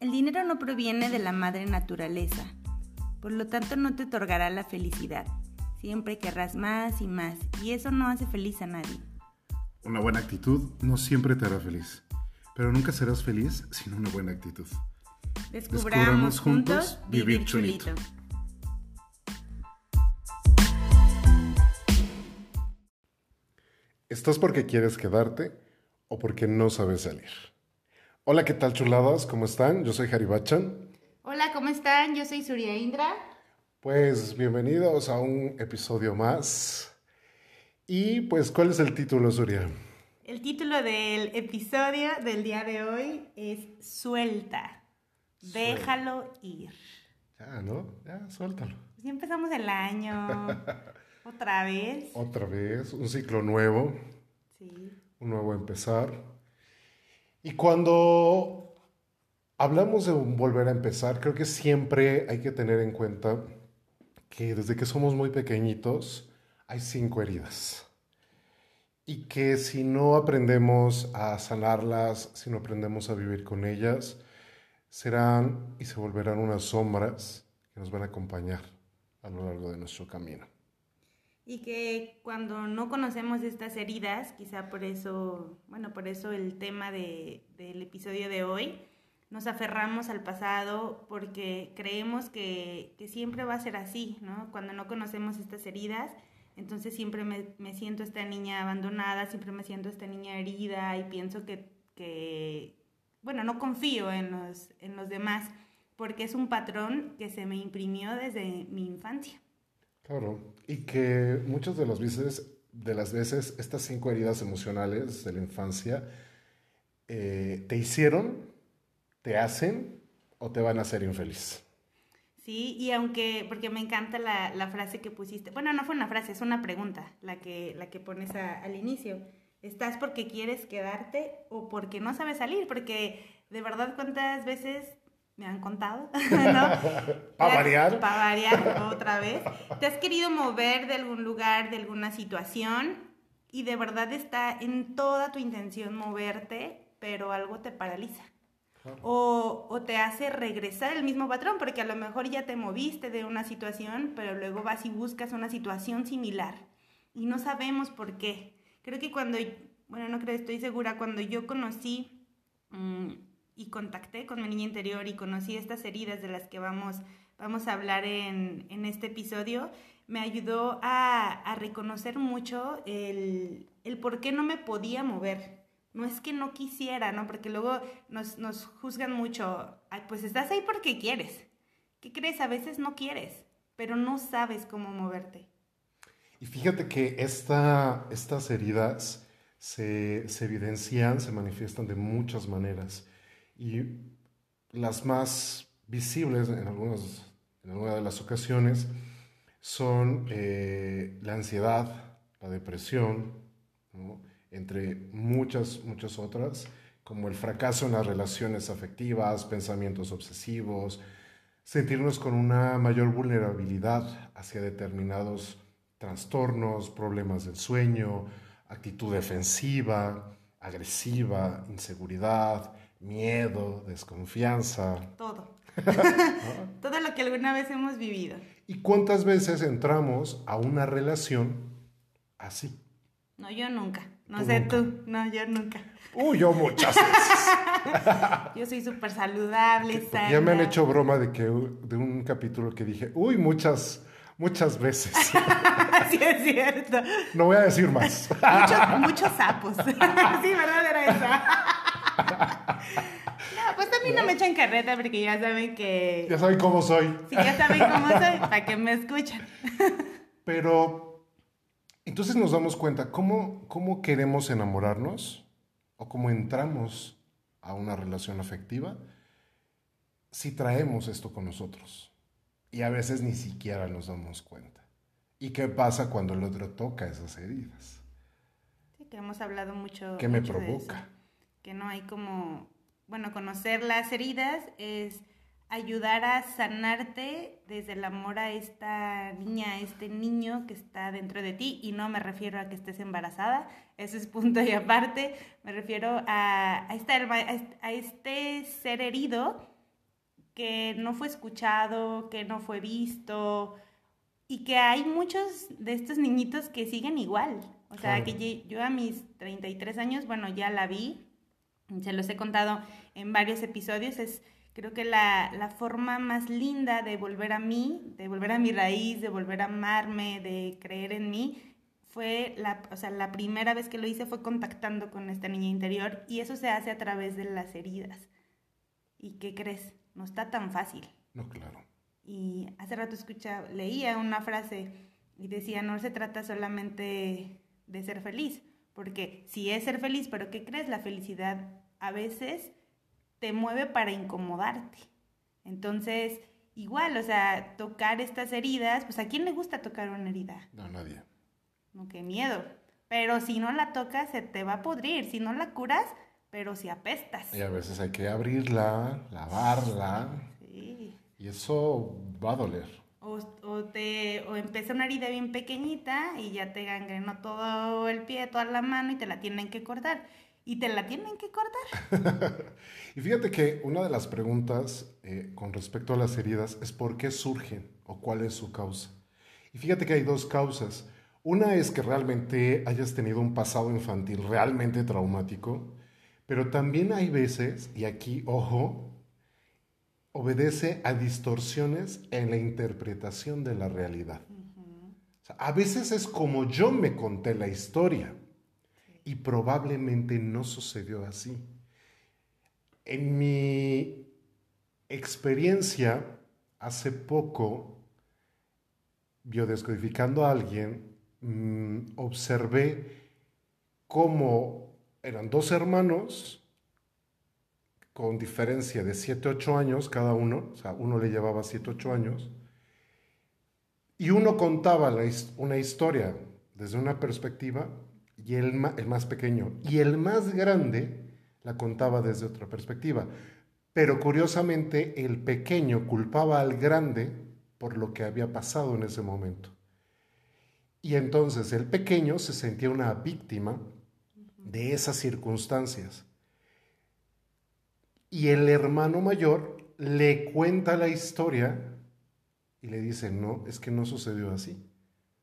El dinero no proviene de la madre naturaleza, por lo tanto no te otorgará la felicidad. Siempre querrás más y más, y eso no hace feliz a nadie. Una buena actitud no siempre te hará feliz, pero nunca serás feliz sin una buena actitud. Descubramos, juntos vivir chulito. ¿Estás porque quieres quedarte o porque no sabes salir? Hola, ¿qué tal chuladas? ¿Cómo están? Yo soy Haribachan. Hola, ¿cómo están? Yo soy Surya Indra. Pues bienvenidos a un episodio más. Y pues, ¿cuál es el título, Surya? El título del episodio del día de hoy es Suelta. Déjalo ir. Ya, ¿no? Ya, suéltalo. Ya empezamos el año. Otra vez. Otra vez, un ciclo nuevo. Sí. Un nuevo empezar. Y cuando hablamos de volver a empezar, creo que siempre hay que tener en cuenta que desde que somos muy pequeñitos hay cinco heridas. Y que si no aprendemos a sanarlas, si no aprendemos a vivir con ellas, serán y se volverán unas sombras que nos van a acompañar a lo largo de nuestro camino y que cuando no conocemos estas heridas, quizá por eso, bueno, por eso el tema de, del episodio de hoy, nos aferramos al pasado porque creemos que, que, siempre va a ser así, ¿no? Cuando no conocemos estas heridas, entonces siempre me, me, siento esta niña abandonada, siempre me siento esta niña herida y pienso que, que bueno, no confío en los, en los demás porque es un patrón que se me imprimió desde mi infancia. Claro, y que muchas de las veces, de las veces estas cinco heridas emocionales de la infancia eh, te hicieron, te hacen o te van a hacer infeliz. Sí, y aunque, porque me encanta la, la, frase que pusiste, bueno, no fue una frase, es una pregunta la que, la que pones al inicio. ¿Estás porque quieres quedarte o porque no sabes salir? Porque de verdad cuántas veces me han contado, ¿no? Para variar. Para variar otra vez. Te has querido mover de algún lugar, de alguna situación y de verdad está en toda tu intención moverte, pero algo te paraliza. O, o, te hace regresar el mismo patrón, porque a lo mejor ya te moviste de una situación, pero luego vas y buscas una situación similar. Y no sabemos por qué. Creo que cuando, bueno, no creo, estoy segura, cuando yo conocí mmm, y contacté con mi niña interior y conocí estas heridas de las que vamos, vamos a hablar en, en este episodio, me ayudó a, a reconocer mucho el, el, por qué no me podía mover. No es que no quisiera, ¿no? Porque luego nos, nos juzgan mucho, pues estás ahí porque quieres. ¿Qué crees? A veces no quieres, pero no sabes cómo moverte. Y fíjate que esta, estas heridas se, se evidencian, se manifiestan de muchas maneras. Y las más visibles en, algunas, de las ocasiones son eh, la ansiedad, la depresión, entre muchas, muchas otras, como el fracaso en las relaciones afectivas, pensamientos obsesivos, sentirnos con una mayor vulnerabilidad hacia determinados trastornos, problemas del sueño, actitud defensiva, agresiva, inseguridad, miedo, desconfianza. Todo. Todo lo que alguna vez hemos vivido. ¿Y cuántas veces entramos a una relación así? No, yo nunca. No sé tú. No, yo nunca. Uy, yo muchas veces. yo soy súper saludable, sana. Ya me han hecho broma de que de un capítulo que dije, uy, muchas, muchas veces. sí, es cierto. No voy a decir más. muchos, muchos sapos. sí, ¿verdad? Era esa. No, pues también no me echan carreta porque ya saben que... Ya saben cómo soy. Sí, ya saben cómo soy, para que me escuchan. Pero, entonces nos damos cuenta, ¿cómo, ¿cómo queremos enamorarnos? ¿O cómo entramos a una relación afectiva? Si traemos esto con nosotros. Y a veces ni siquiera nos damos cuenta. ¿Y qué pasa cuando el otro toca esas heridas? Sí, que hemos hablado mucho. ¿Qué me provoca? Que no hay como bueno, conocer las heridas es ayudar a sanarte desde el amor a esta niña, a este niño que está dentro de ti. Y no me refiero a que estés embarazada, ese es punto y aparte. Me refiero a, a, esta, a este ser herido que no fue escuchado, que no fue visto y que hay muchos de estos niñitos que siguen igual. O sea, que yo a mis 33 años, bueno, ya la vi, se los he contado en varios episodios, es creo que la, la, forma más linda de volver a mí, de volver a mi raíz, de volver a amarme, de creer en mí, fue la, o sea, la primera vez que lo hice fue contactando con esta niña interior y eso se hace a través de las heridas. ¿Y qué crees? No está tan fácil. No, claro. Y hace rato escucha, leía una frase y decía, no se trata solamente de ser feliz, porque si es ser feliz, pero ¿qué crees? La felicidad a veces te mueve para incomodarte. Entonces, igual, o sea, tocar estas heridas, pues ¿a quién le gusta tocar una herida? No, nadie. No, qué miedo. Pero si no la tocas, se te va a pudrir. Si no la curas, pero si apestas. Y a veces hay que abrirla, lavarla. Sí. Y eso va a doler. O, o, te, o empieza una herida bien pequeñita y ya te gangrenó todo el pie, toda la mano y te la tienen que cortar. Y te la tienen que cortar. y fíjate que una de las preguntas eh, con respecto a las heridas es por qué surgen o cuál es su causa. Y fíjate que hay dos causas. Una es que realmente hayas tenido un pasado infantil realmente traumático, pero también hay veces, y aquí, ojo, obedece a distorsiones en la interpretación de la realidad. a veces es como yo me conté la historia y probablemente no sucedió así. En mi experiencia, hace poco, biodescodificando a alguien, Mm, observé cómo eran dos hermanos con diferencia de 7, 8 años cada uno, o sea, uno le llevaba 7, 8 años, y uno contaba una historia desde una perspectiva y el, el más pequeño, y el más grande la contaba desde otra perspectiva. Pero curiosamente el pequeño culpaba al grande por lo que había pasado en ese momento. Y entonces el pequeño se sentía una víctima de esas circunstancias. Y el hermano mayor le cuenta la historia y le dice, no, es que no sucedió así.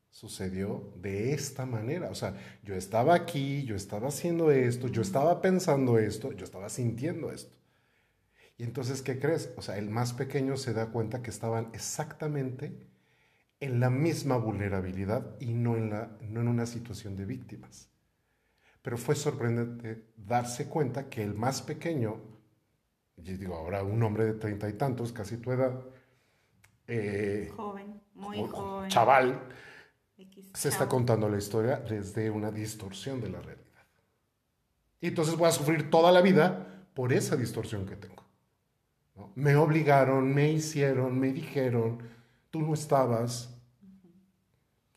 Sucedió de esta manera. O sea, yo estaba aquí, yo estaba haciendo esto, yo estaba pensando esto, yo estaba sintiendo esto. Y entonces, ¿qué crees? O sea, el más pequeño se da cuenta que estaban exactamente en la misma vulnerabilidad y no en, la, no en una situación de víctimas. Pero fue sorprendente darse cuenta que el más pequeño, yo digo ahora un hombre de treinta y tantos, casi tu edad, eh, joven, muy joven, chaval, se está contando la historia desde una distorsión de la realidad. Y entonces voy a sufrir toda la vida por esa distorsión que tengo. Me obligaron, me hicieron, me dijeron, tú no estabas.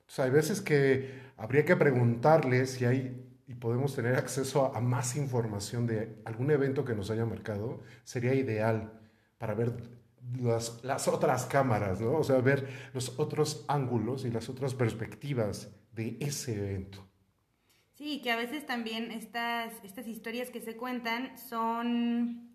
O sea, hay veces que habría que preguntarles si hay y podemos tener acceso a, más información de algún evento que nos haya marcado, sería ideal para ver las, otras cámaras, ¿no? O sea, ver los otros ángulos y las otras perspectivas de ese evento. Sí, que a veces también estas, estas historias que se cuentan son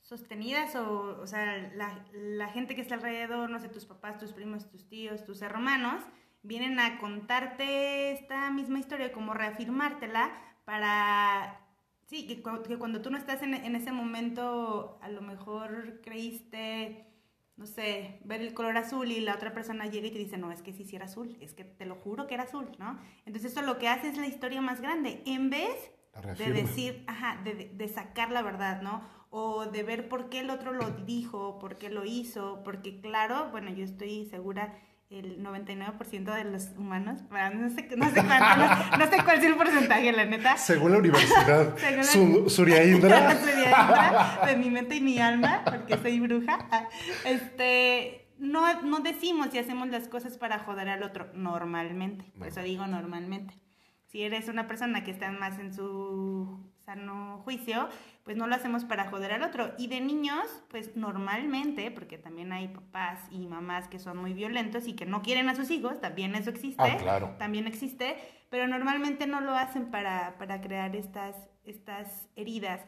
sostenidas o, o sea, la, la, gente que está alrededor, no sé, tus papás, tus primos, tus tíos, tus hermanos, vienen a contarte esta misma historia, como reafirmártela para, sí, que, que cuando tú no estás en, en, ese momento, a lo mejor creíste, no sé, ver el color azul y la otra persona llega y te dice, no, es que sí, sí era azul, es que te lo juro que era azul, ¿no? Entonces eso lo que hace es la historia más grande, en vez de decir, ajá, de, de sacar la verdad, ¿no? o de ver por qué el otro lo dijo, por qué lo hizo, porque claro, bueno, yo estoy segura el 99% de los humanos, no sé, no sé, cuánto, no, sé cuál es el porcentaje, la neta. Según la universidad, Según Surya Indra. de mi mente y mi alma, porque soy bruja, este, no, no decimos y hacemos las cosas para joder al otro, normalmente, por eso digo normalmente. Si eres una persona que está más en su sano juicio, pues no lo hacemos para joder al otro. Y de niños, pues normalmente, porque también hay papás y mamás que son muy violentos y que no quieren a sus hijos, también eso existe. Ah, claro. También existe, pero normalmente no lo hacen para, crear estas, estas heridas.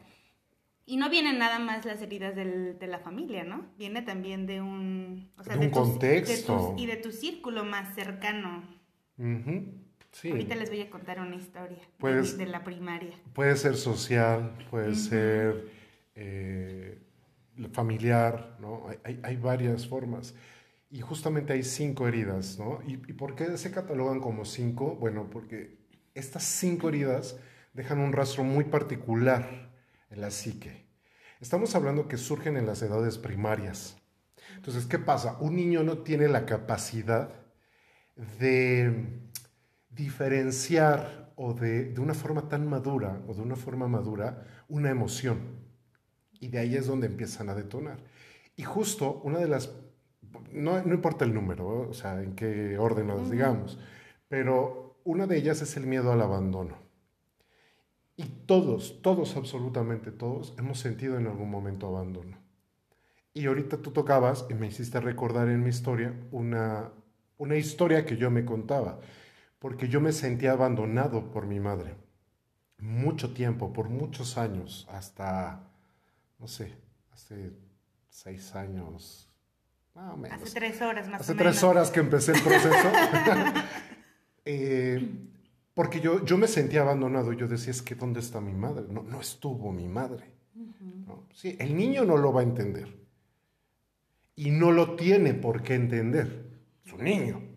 Y no vienen nada más las heridas del, de la familia, ¿no? Viene también de un... O sea, de, un contexto. de y de tu círculo más cercano. Sí. Ahorita les voy a contar una historia de, la primaria. Puede ser social, puede ser eh, familiar, ¿no? Hay, hay, varias formas. Y justamente hay cinco heridas, ¿no? ¿Y, ¿Y por qué se catalogan como cinco? Bueno, porque estas cinco heridas dejan un rastro muy particular en la psique. Estamos hablando que surgen en las edades primarias. Entonces, ¿qué pasa? Un niño no tiene la capacidad de diferenciar o de, de una forma tan madura o de una forma madura una emoción. Y de ahí es donde empiezan a detonar. Y justo una de las, no, no importa el número, o sea, en qué orden lo digamos, pero una de ellas es el miedo al abandono. Y todos, todos, absolutamente todos, hemos sentido en algún momento abandono. Y ahorita tú tocabas y me hiciste recordar en mi historia una, una historia que yo me contaba, porque yo me sentía abandonado por mi madre. Mucho tiempo, por muchos años, hasta, no sé, hace seis años, más o menos. Hace tres horas más hace o menos. Hace tres horas que empecé el proceso. eh, porque yo, yo me sentía abandonado. Yo decía, es que ¿dónde está mi madre? No, no estuvo mi madre. Sí, el niño no lo va a entender. Y no lo tiene por qué entender. Es un niño.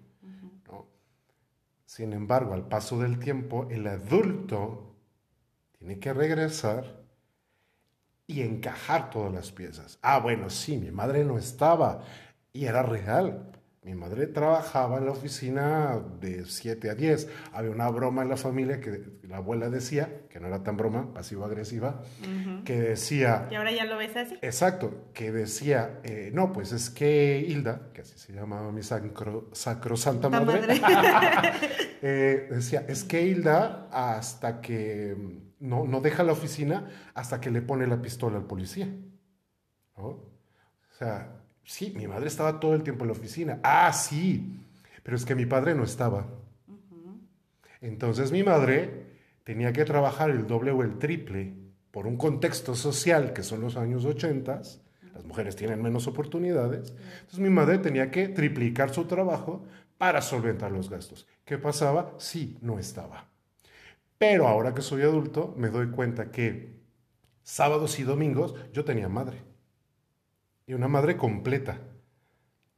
Sin embargo, al paso del tiempo, el adulto tiene que regresar y encajar todas las piezas. Ah, bueno, sí, mi madre no estaba y era real. Mi madre trabajaba en la oficina de 7 a 10. Había una broma en la familia que la abuela decía, que no era tan broma, pasivo-agresiva, que decía... ¿Y ahora ya lo ves así? Exacto, que decía, eh, no, pues es que Hilda, que así se llamaba mi sacro, sacrosanta madre, eh, decía, es que Hilda hasta que no, no deja la oficina, hasta que le pone la pistola al policía. O sea, Sí, mi madre estaba todo el tiempo en la oficina. Ah, sí, pero es que mi padre no estaba. Entonces mi madre tenía que trabajar el doble o el triple por un contexto social que son los años 80. Las mujeres tienen menos oportunidades. Entonces mi madre tenía que triplicar su trabajo para solventar los gastos. ¿Qué pasaba? Sí, no estaba. Pero ahora que soy adulto me doy cuenta que sábados y domingos yo tenía madre y una madre completa.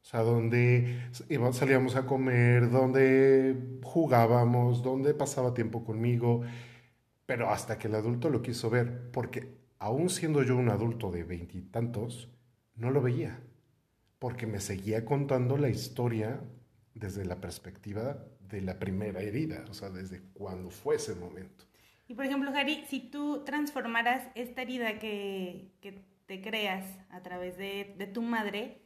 O sea, donde salíamos a comer, donde jugábamos, donde pasaba tiempo conmigo, pero hasta que el adulto lo quiso ver, porque aún siendo yo un adulto de veintitantos, no lo veía, porque me seguía contando la historia desde la perspectiva de la primera herida, o sea, desde cuando fue ese momento. Y por ejemplo, Jari, si tú transformaras esta herida que, que te creas a través de, de tu madre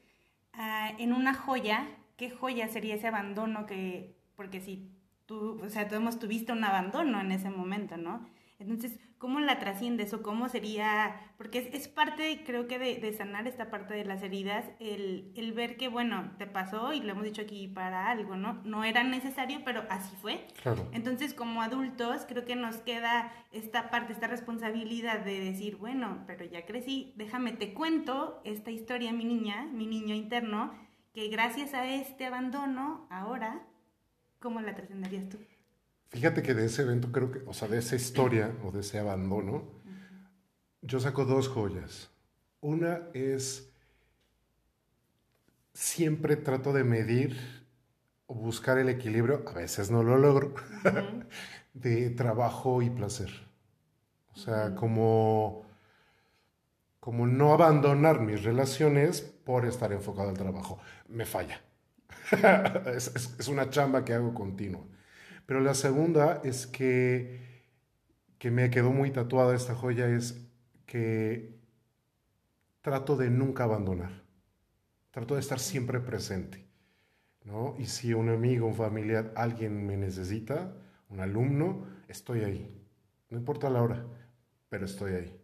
ah, en una joya, ¿qué joya sería ese abandono que, porque si tú, o sea, tuviste un abandono en ese momento, ¿no? Entonces, ¿cómo la trasciendes o cómo sería? Porque es, parte, creo que, de, sanar esta parte de las heridas, el, el, ver que, bueno, te pasó y lo hemos dicho aquí para algo, ¿no? No era necesario, pero así fue. Claro. Entonces, como adultos, creo que nos queda esta parte, esta responsabilidad de decir, bueno, pero ya crecí, déjame te cuento esta historia, mi niña, mi niño interno, que gracias a este abandono, ahora, ¿cómo la trascenderías tú? Fíjate que de ese evento creo que, o sea, de esa historia o de ese abandono, yo saco dos joyas. Una es, siempre trato de medir o buscar el equilibrio, a veces no lo logro, de trabajo y placer. O sea, como, como no abandonar mis relaciones por estar enfocado al trabajo. Me falla. es, es una chamba que hago continua. Pero la segunda es que, que me quedó muy tatuada esta joya, es que trato de nunca abandonar. Trato de estar siempre presente. ¿no? Y si un amigo, un familiar, alguien me necesita, un alumno, estoy ahí. No importa la hora, pero estoy ahí.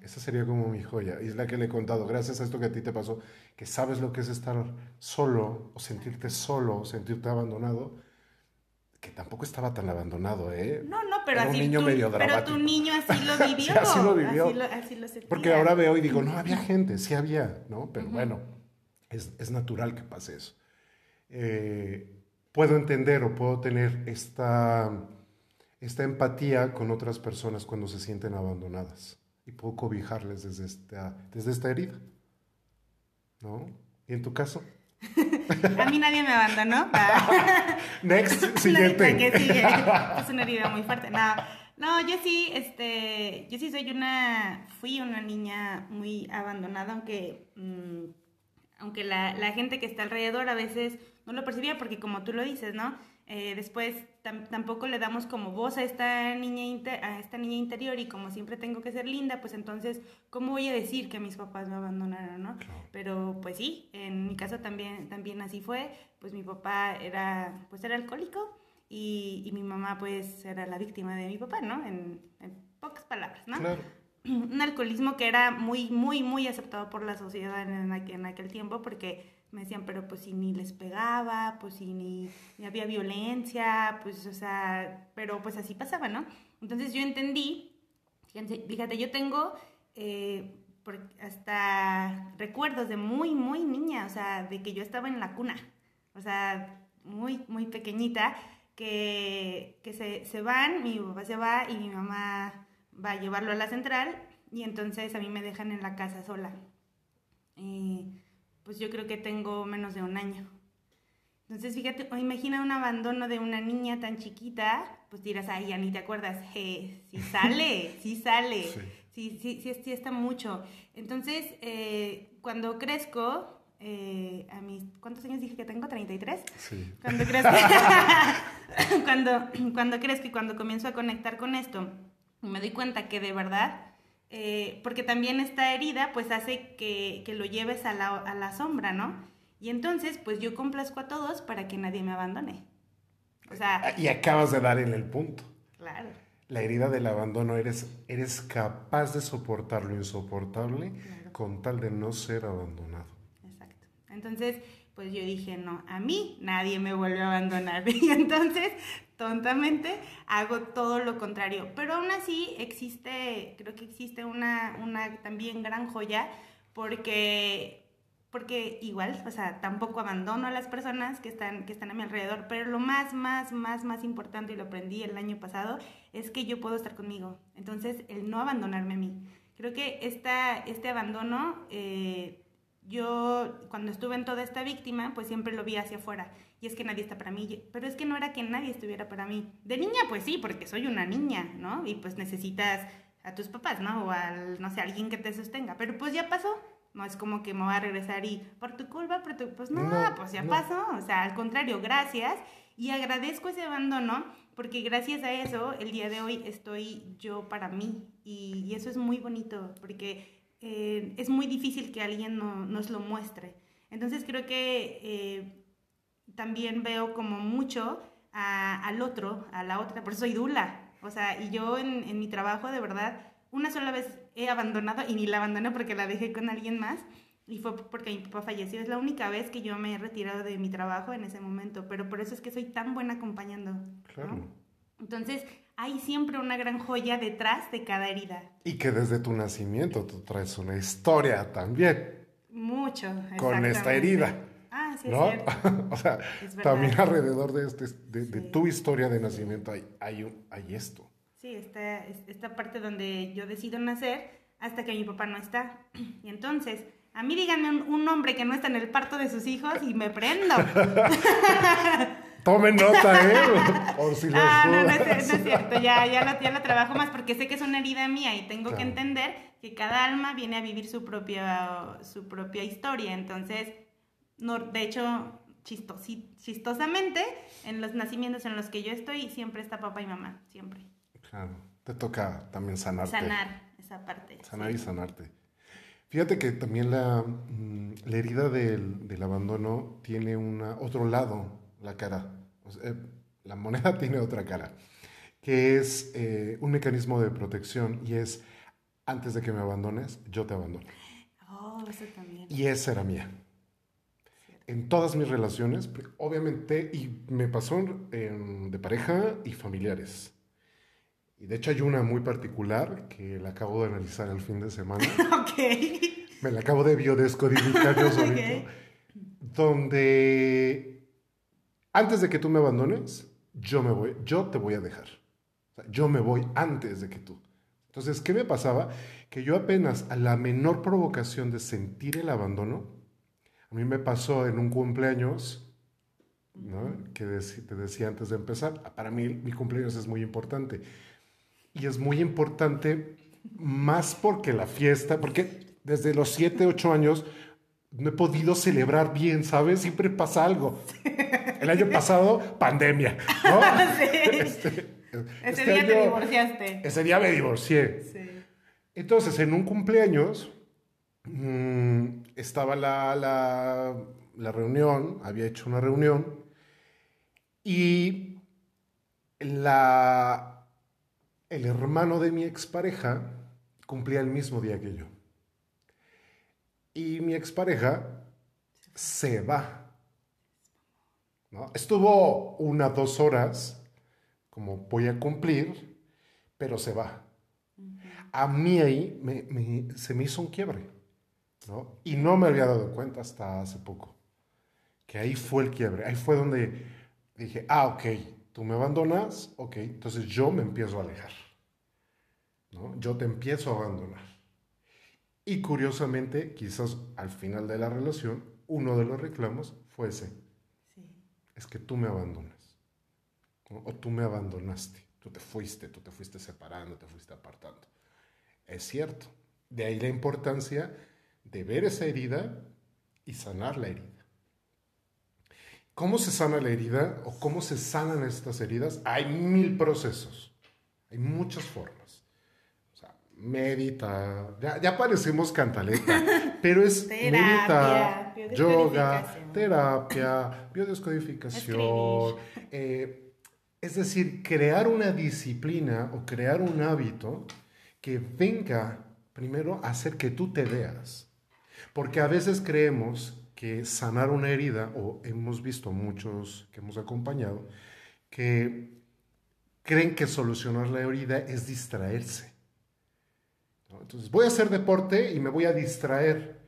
Esa sería como mi joya. Y es la que le he contado, gracias a esto que a ti te pasó, que sabes lo que es estar solo o sentirte solo, sentirte abandonado que tampoco estaba tan abandonado, ¿eh? No, no, pero Era así un niño tú- medio pero dramático. tu niño así lo vivió. Sí, así lo vivió. Así lo, así lo sentía. Porque ahora veo y digo, no, había gente, sí había, ¿no? Pero bueno, es, es natural que pase eso. Eh, puedo entender o puedo tener esta, esta empatía con otras personas cuando se sienten abandonadas y puedo cobijarles desde esta, desde esta herida, ¿no? ¿Y en tu caso? A mí nadie me abandonó. Next, siguiente. la que sigue. Es una herida muy fuerte. No, no, yo sí, este, yo sí soy una, fui una niña muy abandonada, aunque, mm, aunque la, la gente que está alrededor a veces no lo percibía, porque como tú lo dices, ¿no? Eh, después tam- tampoco le damos como voz a esta niña a esta niña interior y como siempre tengo que ser linda, pues entonces cómo voy a decir que mis papás me abandonaron, ¿no? Claro. Pero pues sí, en mi caso también también así fue, pues mi papá era pues era alcohólico y, y mi mamá pues era la víctima de mi papá, ¿no? En, en pocas palabras, ¿no? Claro. un alcoholismo que era muy, muy, muy aceptado por la sociedad en en aquel tiempo porque me decían, pero pues si ni les pegaba, pues si ni, ni había violencia, pues o sea, pero pues así pasaba, ¿no? Entonces yo entendí, fíjense, fíjate, yo tengo eh, hasta recuerdos de muy, muy niña, o sea, de que yo estaba en la cuna, o sea, muy, muy pequeñita, que, que se, se van, mi papá se va y mi mamá va a llevarlo a la central y entonces a mí me dejan en la casa sola. Y, pues yo creo que tengo menos de un año. Entonces, fíjate, o imagina un abandono de una niña tan chiquita, pues dirás, ay, ya ni te acuerdas, eh, sí sale, sí sale, Sí. sí, sí, sí, sí está mucho. Entonces, eh, cuando crezco, eh, a mis, ¿cuántos años dije que tengo? ¿33? Sí. Cuando crezco, cuando, cuando crezco y cuando comienzo a conectar con esto, me doy cuenta que de verdad, eh, porque también esta herida pues hace que, que lo lleves a la, a la sombra, ¿no? Y entonces pues yo complazco a todos para que nadie me abandone. O sea, Y acabas de dar en el punto. claro, La herida del abandono, eres, eres capaz de soportar lo insoportable Claro. con tal de no ser abandonado. exacto. Entonces pues yo dije, no, a mí nadie me vuelve a abandonar. Y entonces, tontamente, hago todo lo contrario. Pero aún así existe, creo que existe una, una también gran joya, porque, porque igual, o sea, tampoco abandono a las personas que están, que están a mi alrededor, pero lo más, más, más, más importante, y lo aprendí el año pasado, es que yo puedo estar conmigo. Entonces, el no abandonarme a mí. Creo que esta, este abandono... eh, yo cuando estuve en toda esta víctima, pues siempre lo vi hacia afuera. Y es que nadie está para mí. Pero es que no era que nadie estuviera para mí. De niña, pues sí, porque soy una niña, ¿no? Y pues necesitas a tus papás, ¿no? O al, no sé, alguien que te sostenga. Pero pues ya pasó. No es como que me voy a regresar y por tu culpa, por tu... Pues no, No, pues ya no. pasó. O sea, al contrario, gracias. Y agradezco ese abandono porque gracias a eso el día de hoy estoy yo para mí. Y, y eso es muy bonito porque eh, es muy difícil que alguien no- nos lo muestre. Entonces creo que eh, también veo como mucho a- al otro, a la otra, por eso soy dula. O sea, y yo en, en mi trabajo de verdad, una sola vez he abandonado y ni la abandoné porque la dejé con alguien más. Y fue porque mi papá falleció. Es la única vez que yo me he retirado de mi trabajo en ese momento. Pero por eso es que soy tan buena acompañando. ¿no? Claro. Entonces, hay siempre una gran joya detrás de cada herida. Y que desde tu nacimiento tú traes una historia también Mucho. con esta herida, sí, ¿no? es cierto. o sea, también alrededor de, este, de, tu historia de nacimiento hay, hay, un- hay esto. Sí, esta, es- esta parte donde yo decido nacer hasta que mi papá no está. Y entonces, a mí díganme un, un hombre que no está en el parto de sus hijos y me prendo. Tomen nota, ¿eh? Por si les Ah, no, no es, no es cierto, ya, ya, lo, ya lo trabajo más porque sé que es una herida mía y tengo que entender que cada alma viene a vivir su propia, su propia historia. Entonces, no, de hecho, chistosi- chistosamente, en los nacimientos en los que yo estoy, siempre está papá y mamá, siempre. Claro, te toca también sanarte. Sanar esa parte. Sanar sí. y sanarte. Fíjate que también la, mm, la herida del, del abandono tiene una, otro lado, la cara. O sea, eh, la moneda tiene otra cara, que es eh, un mecanismo de protección y es, antes de que me abandones, yo te abandono. Oh, eso también. Y esa era mía. En todas mis relaciones, obviamente, y me pasó de pareja y familiares. Y de hecho hay una muy particular que la acabo de analizar el fin de semana. ok. Me la acabo de biodescodificar yo solito. Donde antes de que tú me abandones, yo me voy, yo te voy a dejar. yo me voy antes de que tú. Entonces, ¿qué me pasaba? Que yo apenas a la menor provocación de sentir el abandono, a mí me pasó en un cumpleaños, ¿no? que te decía antes de empezar, para mí mi cumpleaños es muy importante. Y es muy importante más porque la fiesta, porque desde los 7, 8 años no he podido celebrar bien, ¿sabes? Siempre pasa algo. El año pasado, pandemia, ¿no? Este, ese día te divorciaste. Ese día me divorcié. Sí. Entonces, en un cumpleaños, mm, estaba la, la, la, reunión, había hecho una reunión, y la, el hermano de mi expareja cumplía el mismo día que yo. Y mi expareja se va. ¿no? Estuvo una, dos horas, como voy a cumplir, pero se va. A mí ahí se me hizo un quiebre. ¿No? Y no me había dado cuenta hasta hace poco. Que ahí fue el quiebre. Ahí fue donde dije, ah, ok, tú me abandonas, ok, entonces yo me empiezo a alejar. ¿no? Yo te empiezo a abandonar. Y curiosamente, quizás al final de la relación, uno de los reclamos fue ese. Es que tú me abandonas. O tú me abandonaste. Tú te fuiste, tú te fuiste separando, te fuiste apartando. Es cierto. De ahí la importancia de ver esa herida y sanar la herida. ¿Cómo se sana la herida o cómo se sanan estas heridas? Hay mil procesos, hay muchas formas medita, ya, ya parecemos cantaleta, pero es medita, yoga, terapia, biodescodificación. Eh, es decir, crear una disciplina o crear un hábito que venga primero a hacer que tú te veas. Porque a veces creemos que sanar una herida, o hemos visto muchos que hemos acompañado, que creen que solucionar la herida es distraerse. Entonces, voy a hacer deporte y me voy a distraer.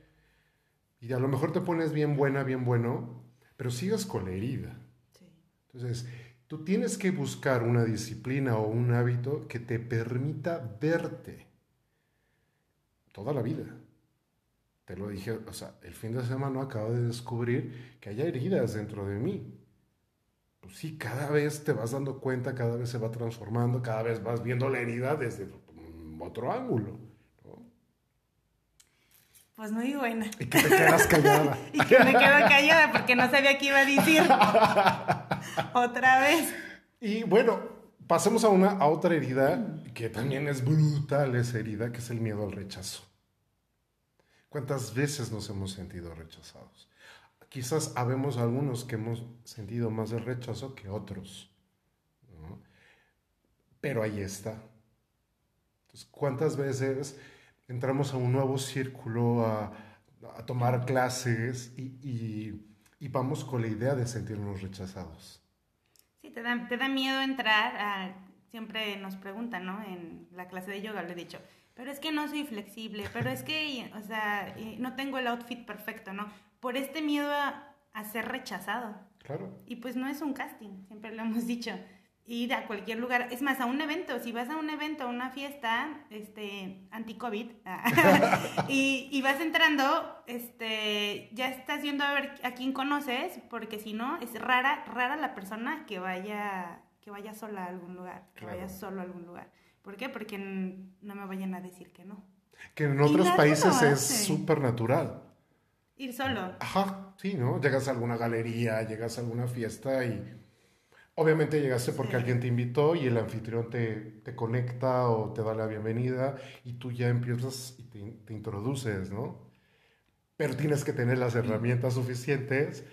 Y a lo mejor te pones bien buena, bien bueno, pero sigues con la herida. Entonces, tú tienes que buscar una disciplina o un hábito que te permita verte toda la vida. Te lo dije, o sea, el fin de semana acabo de descubrir que hay heridas dentro de mí. Pues sí, cada vez te vas dando cuenta, cada vez se va transformando, cada vez vas viendo la herida desde otro ángulo. Pues muy buena. Y que te quedas callada. y que me quedo callada porque no sabía qué iba a decir. Otra vez. Y bueno, pasemos a una a otra herida que también es brutal esa herida, que es el miedo al rechazo. ¿Cuántas veces nos hemos sentido rechazados? Quizás habemos algunos que hemos sentido más el rechazo que otros. Pero ahí está. ¿cuántas veces entramos a un nuevo círculo, a, tomar clases y, vamos con la idea de sentirnos rechazados. Sí, te da, te da miedo entrar siempre nos preguntan, ¿no? En la clase de yoga lo he dicho, pero es que no soy flexible, pero es que, o sea, no tengo el outfit perfecto, ¿no? Por este miedo a, a ser rechazado. Claro. Y pues no es un casting, siempre lo hemos dicho ir a cualquier lugar, es más, a un evento, si vas a un evento, a una fiesta, este, anti-COVID, y, y, vas entrando, este, ya estás viendo a ver a quién conoces, porque si no, es rara, rara la persona que vaya, que vaya sola a algún lugar, que vaya solo a algún lugar. ¿Por qué? Porque no me vayan a decir que no. Que en otros países es súper natural. Ir solo. Ajá, sí, ¿no? Llegas a alguna galería, llegas a alguna fiesta y Obviamente llegaste porque alguien te invitó y el anfitrión te, te, conecta o te da la bienvenida y tú ya empiezas y te, te introduces, ¿no? Pero tienes que tener las herramientas suficientes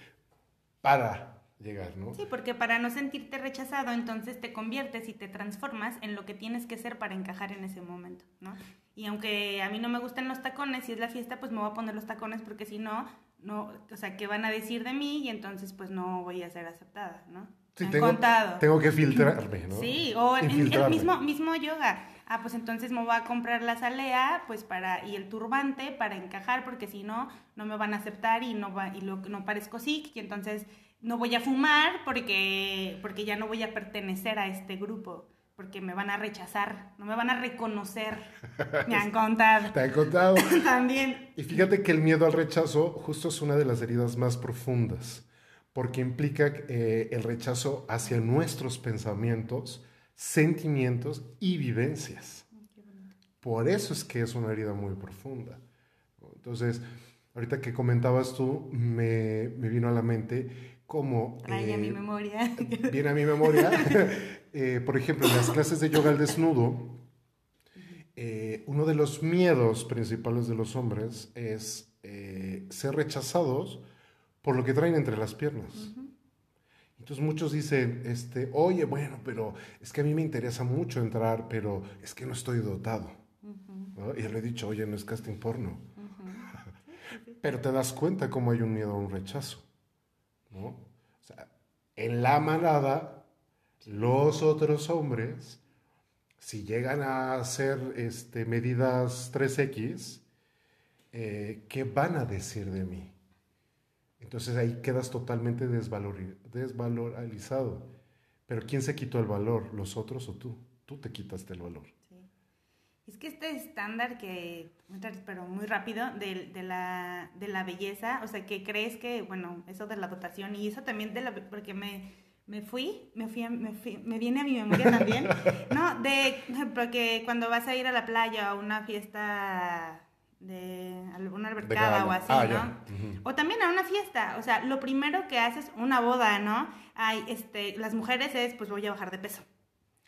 para llegar, ¿no? Sí, porque para no sentirte rechazado, entonces te conviertes y te transformas en lo que tienes que ser para encajar en ese momento, ¿no? Y aunque a mí no me gustan los tacones, si es la fiesta, pues me voy a poner los tacones porque si no, no, o sea, ¿qué van a decir de mí? Y entonces pues no voy a ser aceptada, ¿no? Sí, tengo, contado. tengo que filtrarme, ¿no? Sí, o el mismo, mismo yoga. Ah, pues entonces me voy a comprar la salea, pues para, y el turbante para encajar, porque si no, no me van a aceptar y no va, y lo, no parezco sikh, y entonces no voy a fumar porque, porque ya no voy a pertenecer a este grupo, porque me van a rechazar, no me van a reconocer. Me han contado. Te he contado. También. Y fíjate que el miedo al rechazo justo es una de las heridas más profundas, porque implica eh, el rechazo hacia nuestros pensamientos, sentimientos y vivencias. Por eso es que es una herida muy profunda. Entonces, ahorita que comentabas tú, me, me vino a la mente Trae a eh, mi memoria. viene a mi memoria, eh, por ejemplo, en las clases de yoga al desnudo, eh, uno de los miedos principales de los hombres es ser rechazados por lo que traen entre las piernas. Entonces muchos dicen, este, oye, bueno, pero es que a mí me interesa mucho entrar, pero es que no estoy dotado. ¿no? Y yo le he dicho, oye, no es casting porno. pero te das cuenta cómo hay un miedo a un rechazo. ¿No? O sea, en la manada, los otros hombres, si llegan a hacer este, medidas 3X, eh, ¿qué van a decir de mí? Entonces ahí quedas totalmente desvalori- desvalorizado. Pero ¿quién se quitó el valor? ¿Los otros o tú? Tú te quitaste el valor. Es que este estándar que, pero muy rápido, de, de, la, de la belleza, o sea, que crees que, bueno, eso de la dotación y eso también de la, porque me, me fui, me fui, me fui- me viene a mi memoria también, ¿no? De, porque cuando vas a ir a la playa o a una fiesta de alguna albercada o así, Ah, ¿no? O también a una fiesta, o sea, lo primero que haces, una boda, ¿no? Hay, este, las mujeres es, pues voy a bajar de peso.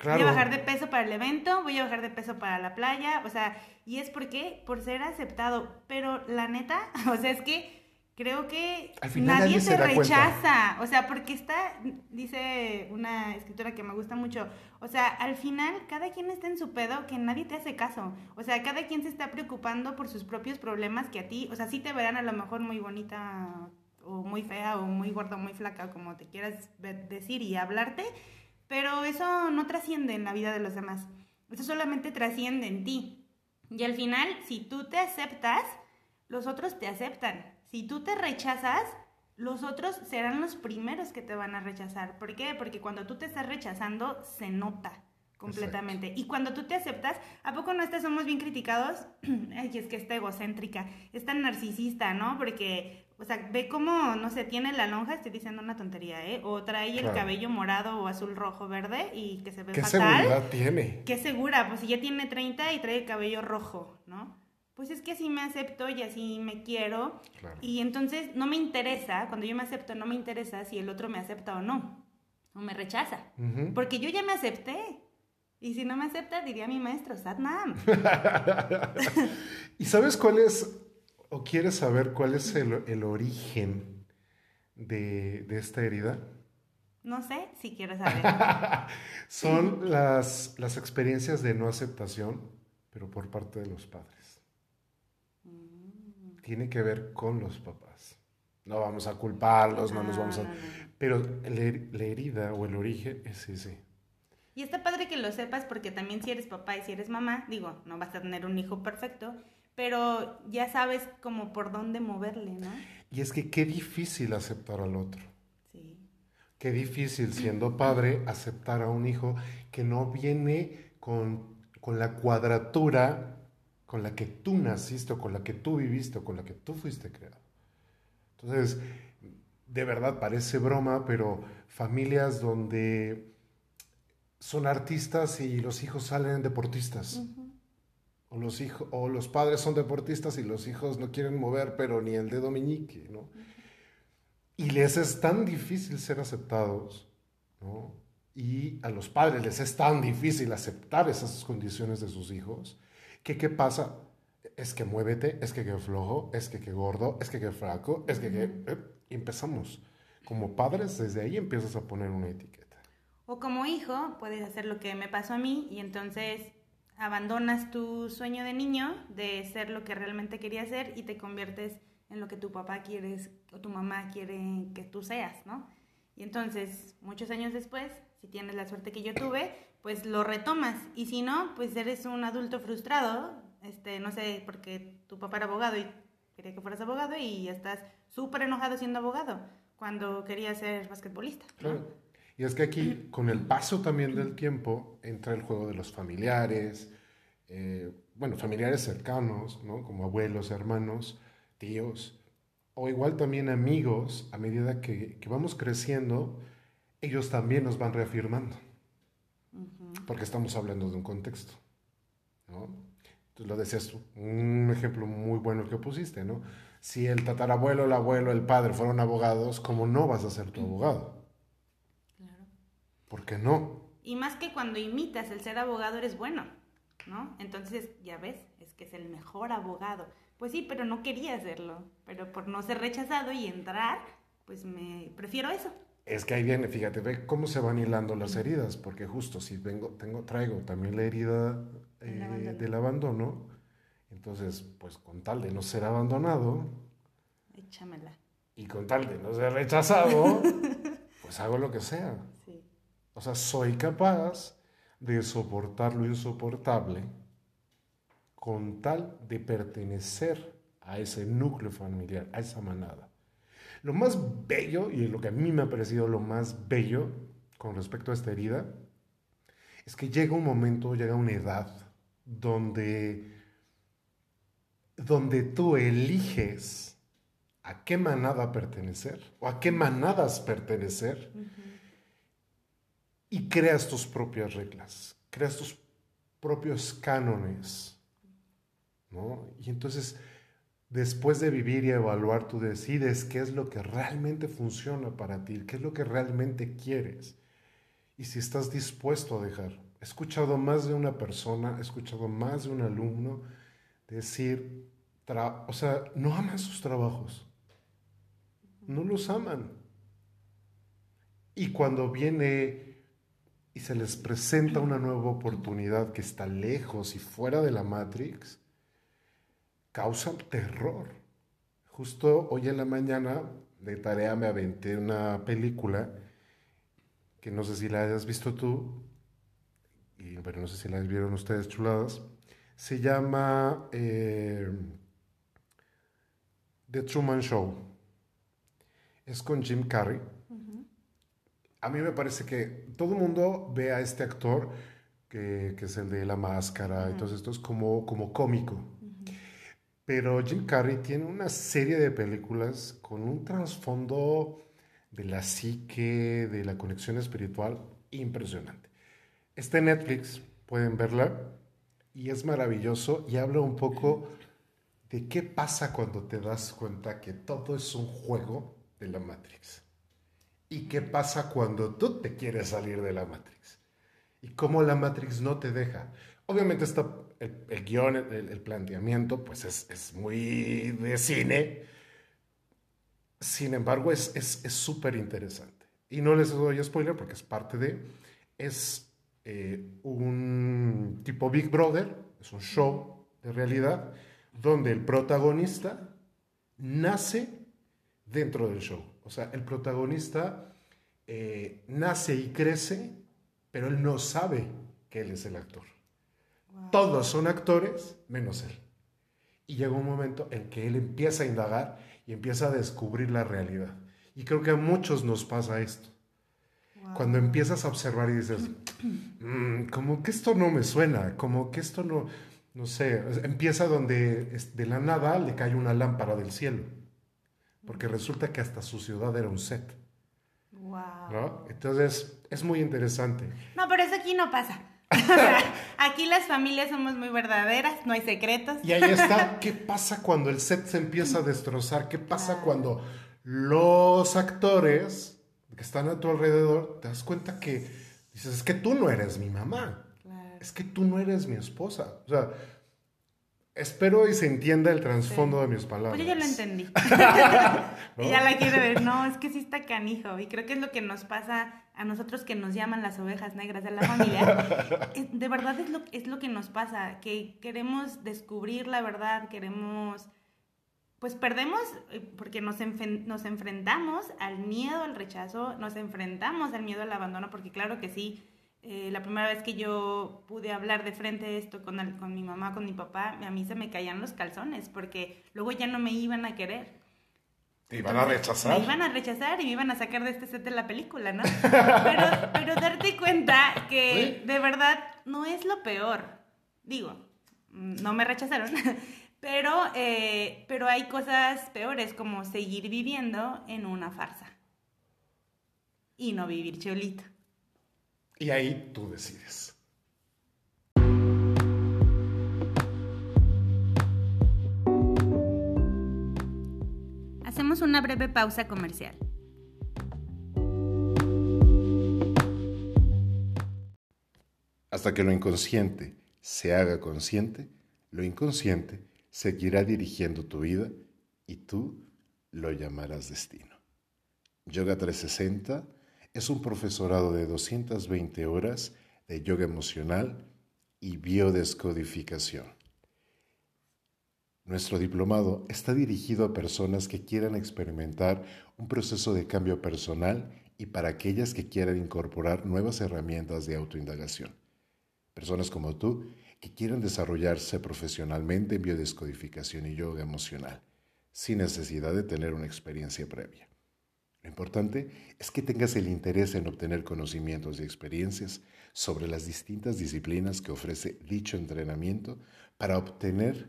Claro. Voy a bajar de peso para el evento, voy a bajar de peso para la playa, o sea, y es porque por ser aceptado, pero la neta, o sea, es que creo que nadie se te da cuenta. rechaza, o sea, porque está, dice una escritora que me gusta mucho, o sea, al final cada quien está en su pedo que nadie te hace caso, o sea, cada quien se está preocupando por sus propios problemas que a ti, o sea, sí te verán a lo mejor muy bonita o muy fea o muy gorda o muy flaca, como te quieras decir y hablarte, pero eso no trasciende en la vida de los demás. Eso solamente trasciende en ti. Y al final, si tú te aceptas, los otros te aceptan. Si tú te rechazas, los otros serán los primeros que te van a rechazar. ¿Por qué? Porque cuando tú te estás rechazando, se nota completamente. Y cuando tú te aceptas, ¿a poco no estás somos bien criticados? Ay, es que está egocéntrica, es tan narcisista, ¿no? Porque, o sea, ve cómo, no sé, tiene la lonja, estoy diciendo una tontería, ¿eh? O trae el Claro. cabello morado o azul, rojo, verde y que se ve ¿Qué fatal. seguridad tiene? Qué segura, pues si ya tiene 30 y trae el cabello rojo, ¿no? Pues es que así me acepto y así me quiero. Claro. Y entonces no me interesa, cuando yo me acepto, no me interesa si el otro me acepta o no, o me rechaza. Porque yo ya me acepté. Y si no me acepta, diría mi maestro, Satnam. ¿Y sabes cuál es, o quieres saber cuál es el, el origen de, de esta herida? No sé si quiero saber. Son las, las experiencias de no aceptación, pero por parte de los padres. Tiene que ver con los papás. No vamos a culparlos, no, nos vamos a... No, no, no. Pero la, la herida o el origen es ese. Y está padre que lo sepas porque también si eres papá y si eres mamá, digo, no vas a tener un hijo perfecto, pero ya sabes como por dónde moverle, ¿no? Y es que qué difícil aceptar al otro. Sí. Qué difícil siendo padre aceptar a un hijo que no viene con, con la cuadratura con la que tú naciste o con la que tú viviste o con la que tú fuiste creado. Entonces, de verdad parece broma, pero familias donde son artistas y los hijos salen deportistas. O los, hijos, o los padres son deportistas y los hijos no quieren mover, pero ni el dedo meñique, ¿no? Y les es tan difícil ser aceptados, ¿no? Y a los padres les es tan difícil aceptar esas condiciones de sus hijos, que ¿qué pasa? Es que muévete, es que que flojo, es que que gordo, es que que flaco, es que que... eh, y empezamos. Como padres, desde ahí empiezas a poner una etiqueta. O como hijo, puedes hacer lo que me pasó a mí y entonces abandonas tu sueño de niño de ser lo que realmente querías ser y te conviertes en lo que tu papá quiere o tu mamá quiere que tú seas, ¿no? Y entonces, muchos años después, si tienes la suerte que yo tuve, pues lo retomas. Y si no, pues eres un adulto frustrado, este, no sé, porque tu papá era abogado y quería que fueras abogado y estás súper enojado siendo abogado cuando querías ser basquetbolista. Claro. Y es que aquí, con el paso también del tiempo, entra el juego de los familiares, eh, bueno, familiares cercanos, ¿no? Como abuelos, hermanos, tíos, o igual también amigos, a medida que, que vamos creciendo, ellos también nos van reafirmando, porque estamos hablando de un contexto, ¿no? Tú lo decías tú, un ejemplo muy bueno que pusiste, ¿no? Si el tatarabuelo, el abuelo, el padre fueron abogados, ¿cómo no vas a ser tu abogado? ¿Por qué no? Y más que cuando imitas el ser abogado eres bueno, ¿no? Entonces, ya ves, es que es el mejor abogado. Pues sí, pero no quería hacerlo. Pero por no ser rechazado y entrar, pues me prefiero eso. Es que ahí viene, fíjate, ve cómo se van hilando las heridas, porque justo si vengo, tengo, traigo también la herida eh, del abandono, entonces, pues con tal de no ser abandonado, échamela. Y con tal de no ser rechazado, pues hago lo que sea. O sea, soy capaz de soportar lo insoportable con tal de pertenecer a ese núcleo familiar, a esa manada. Lo más bello, y lo que a mí me ha parecido lo más bello con respecto a esta herida, es que llega un momento, llega una edad donde, donde tú eliges a qué manada pertenecer o a qué manadas pertenecer y creas tus propias reglas, creas tus propios cánones. ¿no? Y entonces después de vivir y evaluar, tú decides qué es lo que realmente funciona para ti, qué es lo que realmente quieres. Y si estás dispuesto a dejar. He escuchado más de una persona, he escuchado más de un alumno decir, o sea, no aman sus trabajos. No los aman. Y cuando viene y se les presenta una nueva oportunidad que está lejos y fuera de la Matrix, causa terror. Justo hoy en la mañana de tarea me aventé una película que no sé si la hayas visto tú, pero no sé si la vieron ustedes chuladas. Se llama eh, The Truman Show. Es con Jim Carrey. A mí me parece que todo el mundo ve a este actor, que, es el de la máscara, entonces esto es como, como cómico. Pero Jim Carrey tiene una serie de películas con un trasfondo de la psique, de la conexión espiritual impresionante. Está en Netflix, pueden verla, y es maravilloso y habla un poco de qué pasa cuando te das cuenta que todo es un juego de la Matrix. Y qué pasa cuando tú te quieres salir de la Matrix. Y cómo la Matrix no te deja. Obviamente está el, guion, el, planteamiento, pues es, muy de cine. Sin embargo, es súper interesante. Y no les doy spoiler porque es parte de... Es eh, un tipo Big Brother, es un show de realidad, donde el protagonista nace dentro del show. O sea, el protagonista eh, nace y crece, pero él no sabe que él es el actor. Todos son actores menos él. Y llega un momento en que él empieza a indagar y empieza a descubrir la realidad. Y creo que a muchos nos pasa esto. Cuando empiezas a observar y dices, mm, como que esto no me suena, como que esto no, no sé, empieza donde de la nada le cae una lámpara del cielo, porque resulta que hasta su ciudad era un set. Wow. Entonces, es muy interesante. No, pero eso aquí no pasa. Aquí las familias somos muy verdaderas, no hay secretos. Y ahí está, ¿qué pasa cuando el set se empieza a destrozar? ¿Qué pasa cuando los actores que están a tu alrededor te das cuenta que dices, es que tú no eres mi mamá, es que tú no eres mi esposa? O sea, Espero y se entienda el trasfondo de mis palabras. Pues yo ya lo entendí. Ya la quiere ver. No, es que sí está canijo. Y creo que es lo que nos pasa a nosotros que nos llaman las ovejas negras de la familia. de verdad es lo, es lo que nos pasa, que queremos descubrir la verdad, queremos pues perdemos eh, porque nos, nos enfrentamos al miedo al rechazo, nos enfrentamos al miedo al abandono, porque claro que sí, eh, la primera vez que yo pude hablar de frente esto con, con mi mamá, con mi papá, a mí se me caían los calzones, porque luego ya no me iban a querer. Te iban a rechazar. Me iban a rechazar y me iban a sacar de este set de la película, ¿no? pero, pero darte cuenta que de verdad no es lo peor. Digo, no me rechazaron, pero, eh, pero hay cosas peores como seguir viviendo en una farsa y no vivir cholito. Y ahí tú decides. Hacemos una breve pausa comercial. Hasta que lo inconsciente se haga consciente, lo inconsciente seguirá dirigiendo tu vida y tú lo llamarás destino. Yoga 360 es un profesorado de 220 horas de yoga emocional y biodescodificación. Nuestro diplomado está dirigido a personas que quieran experimentar un proceso de cambio personal y para aquellas que quieran incorporar nuevas herramientas de autoindagación. Personas como tú que quieran desarrollarse profesionalmente en biodescodificación y yoga emocional, sin necesidad de tener una experiencia previa. Lo importante es que tengas el interés en obtener conocimientos y experiencias sobre las distintas disciplinas que ofrece dicho entrenamiento para obtener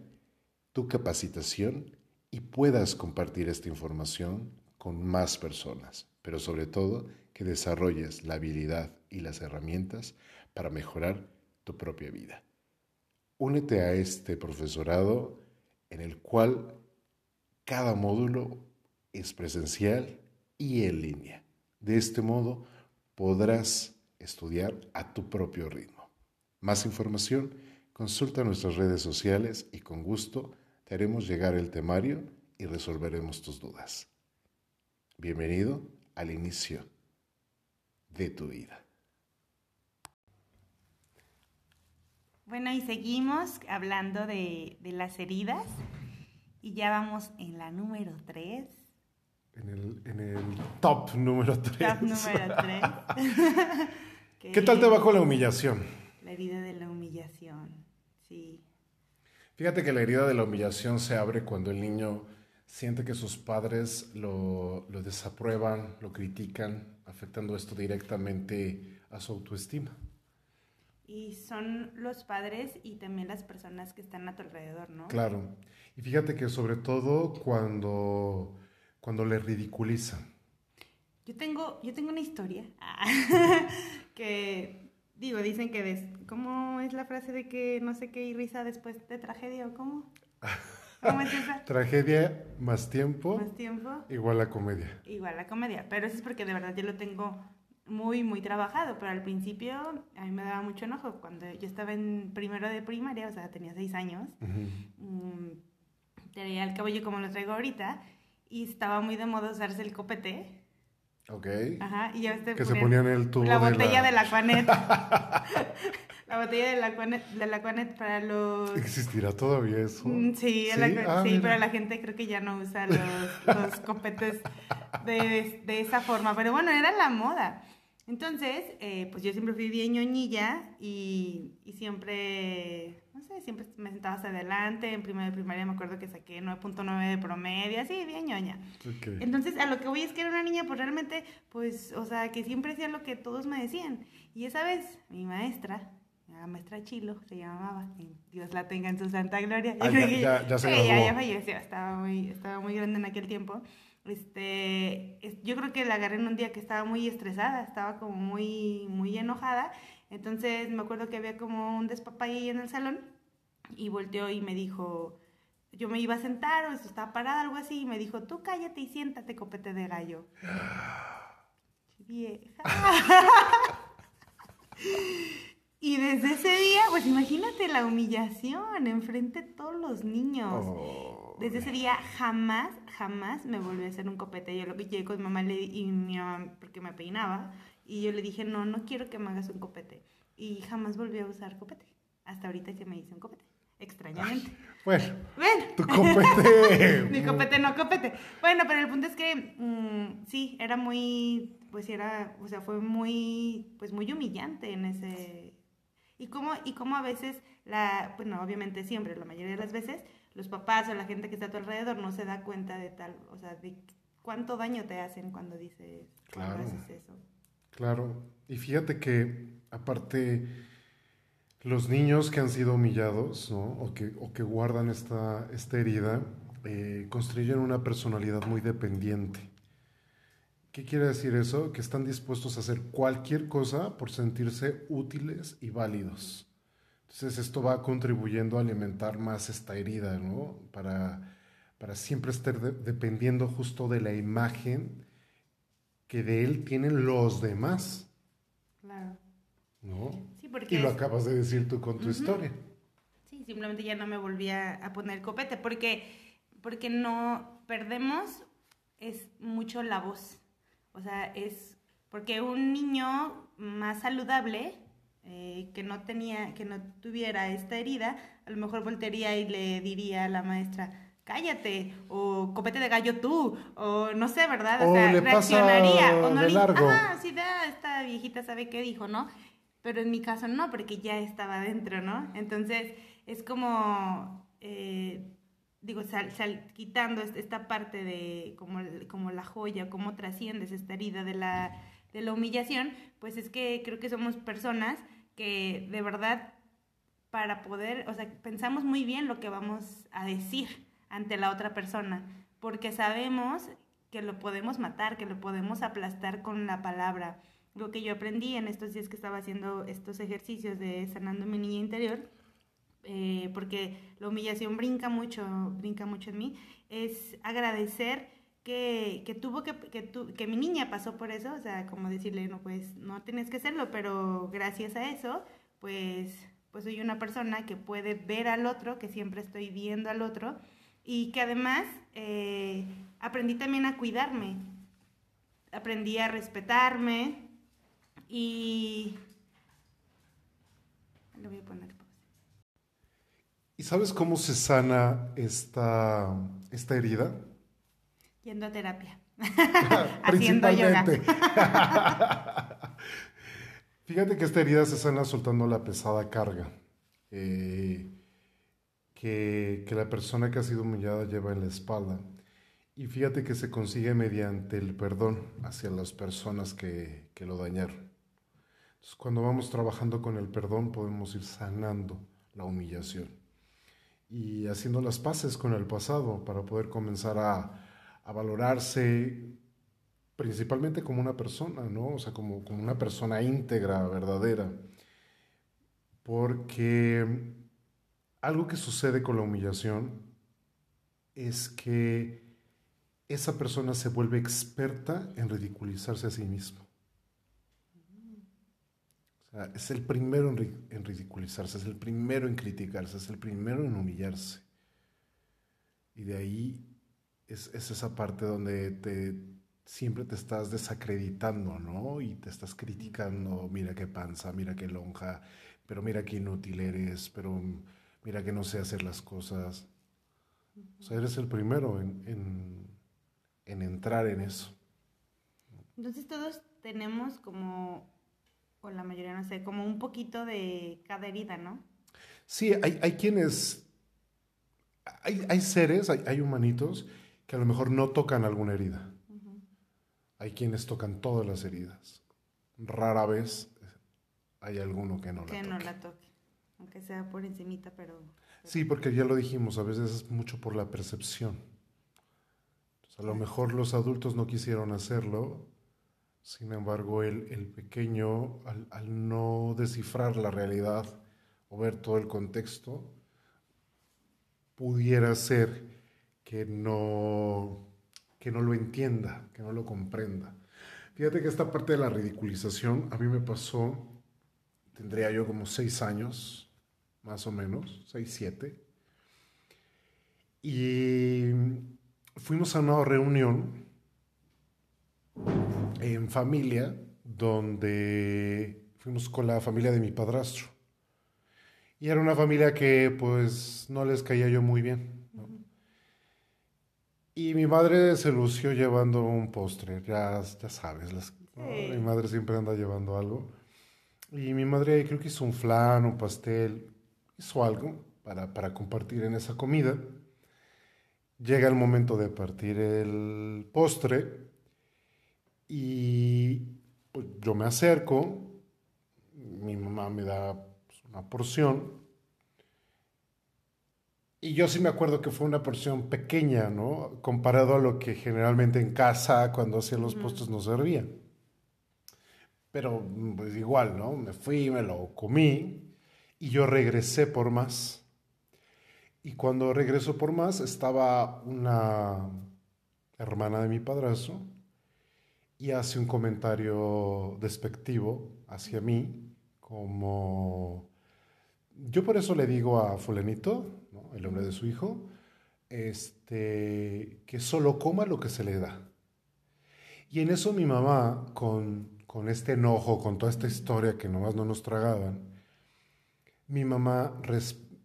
tu capacitación y puedas compartir esta información con más personas, pero sobre todo que desarrolles la habilidad y las herramientas para mejorar tu propia vida. Únete a este profesorado en el cual cada módulo es presencial y en línea. De este modo podrás estudiar a tu propio ritmo. Más información, consulta nuestras redes sociales y con gusto te haremos llegar el temario y resolveremos tus dudas. Bienvenido al inicio de tu vida. Bueno, y seguimos hablando de, de las heridas y ya vamos en la número 3 en el, en el top número 3. Top número 3. ¿Qué tal te va con la humillación? La herida de la humillación, sí. Fíjate que la herida de la humillación se abre cuando el niño siente que sus padres lo, lo desaprueban, lo critican, afectando esto directamente a su autoestima. Y son los padres y también las personas que están a tu alrededor, ¿no? Claro. Y fíjate que sobre todo cuando cuando le ridiculizan. Yo tengo, yo tengo una historia que, digo, dicen que, ¿cómo es la frase de que no sé qué y risa después de tragedia o cómo? ¿Cómo es esa? tragedia más tiempo. Más tiempo. Igual a comedia. Igual a comedia, pero eso es porque de verdad yo lo tengo muy, muy trabajado, pero al principio a mí me daba mucho enojo. Cuando yo estaba en primero de primaria, o sea, tenía seis años, mm, tenía el cabello como lo traigo ahorita, y estaba muy de moda usarse el copete. Ok. Ajá, y ya este Que se ponían el tubo La botella de la, Aquanet. la botella de la Aquanet, de la Aquanet para los... ¿Existirá todavía eso? Mm, sí, ¿Sí? Ah, sí pero la gente creo que ya no usa los, los copetes de, de, esa forma. Pero bueno, era la moda. Entonces, eh, pues yo siempre fui bien ñoñilla y, y siempre siempre me sentaba hacia adelante. En primera de primaria me acuerdo que saqué 9.9 de promedio, así, bien ñoña. Entonces, a lo que voy es que era una niña, pues realmente, pues, o sea, que siempre hacía lo que todos me decían. Y esa vez, mi maestra, la maestra Chilo se llamaba, Dios la tenga en su santa gloria. Ah, ya, ya, se ya, ya falleció, estaba muy, estaba muy grande en aquel tiempo. Este, yo creo que la agarré en un día que estaba muy estresada, estaba como muy, muy enojada. Entonces me acuerdo que había como un ahí en el salón y volteó y me dijo, yo me iba a sentar o estaba parada, algo así, y me dijo, tú cállate y siéntate, copete de gallo. Vieja. y desde ese día, pues imagínate la humillación enfrente de todos los niños. Oh. Desde ese día jamás, jamás me volví a hacer un copete. Yo lo que llegué con mi mamá y mi mamá, porque me peinaba, y yo le dije, no, no quiero que me hagas un copete. Y jamás volví a usar copete. Hasta ahorita que me hice un copete. Extrañamente. Bueno, Bueno. tu copete. Mi copete no copete. Bueno, pero el punto es que mm, sí, era muy, pues era, o sea, fue muy, pues muy humillante en ese... Y cómo, y cómo a veces, la, bueno, obviamente siempre, la mayoría de las veces, los papás o la gente que está a tu alrededor no se da cuenta de tal, o sea, de cuánto daño te hacen cuando dices, cuando Claro. haces eso. Claro, y fíjate que aparte los niños que han sido humillados, ¿no? O que, o que guardan esta, esta herida, eh, construyen una personalidad muy dependiente. ¿Qué quiere decir eso? Que están dispuestos a hacer cualquier cosa por sentirse útiles y válidos. Entonces esto va contribuyendo a alimentar más esta herida, ¿no? Para, para siempre estar de- dependiendo justo de la imagen que de él tienen los demás, Claro. ¿no? Porque... Y lo es- acabas de decir tú con tu historia. Sí, simplemente ya no me volví a, a poner copete porque, porque no perdemos es mucho la voz. O sea, es porque un niño más saludable eh, que no tenía, que no tuviera esta herida, a lo mejor voltearía y le diría a la maestra, cállate, o copete de gallo tú, o no sé, ¿verdad? O le pasa reaccionaría. o no de le- largo. Ah, sí, da, esta viejita sabe qué dijo, ¿no? Pero en mi caso no, porque ya estaba dentro, ¿no? Entonces es como, eh, digo, sal- sal- quitando est- esta parte de como, como la joya, cómo trasciendes esta herida de la, de la humillación, pues es que creo que somos personas que de verdad para poder, o sea, pensamos muy bien lo que vamos a decir ante la otra persona, porque sabemos que lo podemos matar, que lo podemos aplastar con la palabra. Lo que yo aprendí en estos días que estaba haciendo estos ejercicios de sanando mi niña interior, eh, porque la humillación brinca mucho, brinca mucho en mí, es agradecer que, que tuvo que, que, tu- que mi niña pasó por eso, o sea, como decirle, no, pues no tienes que hacerlo, pero gracias a eso, pues, pues soy una persona que puede ver al otro, que siempre estoy viendo al otro, y que además eh, aprendí también a cuidarme, aprendí a respetarme y... Le voy a poner. ¿Y sabes cómo se sana esta, esta herida? Yendo a terapia. Haciendo yoga. Principalmente. Fíjate que esta herida se sana soltando la pesada carga eh, que, que la persona que ha sido humillada lleva en la espalda. Y fíjate que se consigue mediante el perdón hacia las personas que, que lo dañaron. Cuando vamos trabajando con el perdón, podemos ir sanando la humillación y haciendo las paces con el pasado para poder comenzar a, a valorarse principalmente como una persona, ¿no? O sea, como, como una persona íntegra, verdadera. Porque algo que sucede con la humillación es que esa persona se vuelve experta en ridiculizarse a sí mismo. Es el primero en, ri- en ridiculizarse, es el primero en criticarse, es el primero en humillarse. Y de ahí es, es esa parte donde te, siempre te estás desacreditando, ¿no? Y te estás criticando, mira qué panza, mira qué lonja, pero mira qué inútil eres, pero mira que no sé hacer las cosas. O sea, eres el primero en, en entrar en eso. Entonces todos tenemos como, o la mayoría no sé, como un poquito de cada herida, ¿no? Sí, hay, hay quienes, hay, hay seres, hay, hay humanitos que a lo mejor no tocan alguna herida. Hay quienes tocan todas las heridas. Rara vez hay alguno que no la que toque. no la toque, aunque sea por encimita, pero... Sí, porque ya lo dijimos, a veces es mucho por la percepción. Entonces, a lo mejor los adultos no quisieron hacerlo, sin embargo, el, el pequeño, al, al no descifrar la realidad o ver todo el contexto, pudiera ser que no, que no lo entienda, que no lo comprenda. Fíjate que esta parte de la ridiculización a mí me pasó, tendría yo como seis años, más o menos, seis, siete. Y fuimos a una reunión en familia donde fuimos con la familia de mi padrastro. Y era una familia que pues no les caía yo muy bien. Y mi madre se lució llevando un postre, ya, ya sabes, mi madre siempre anda llevando algo. Y mi madre creo que hizo un flan, un pastel, hizo algo para, para compartir en esa comida. Llega el momento de partir el postre y pues, yo me acerco, mi mamá me da pues, una porción y yo sí me acuerdo que fue una porción pequeña, ¿no? Comparado a lo que generalmente en casa cuando hacía los postres nos servían. Pero pues igual, ¿no? Me fui, me lo comí y yo regresé por más. Y cuando regreso por más estaba una hermana de mi padrazo y hace un comentario despectivo hacia mí como yo por eso le digo a fulanito el nombre de su hijo, este, que solo coma lo que se le da. Y en eso mi mamá, con, este enojo, con toda esta historia que nomás no nos tragaban, mi mamá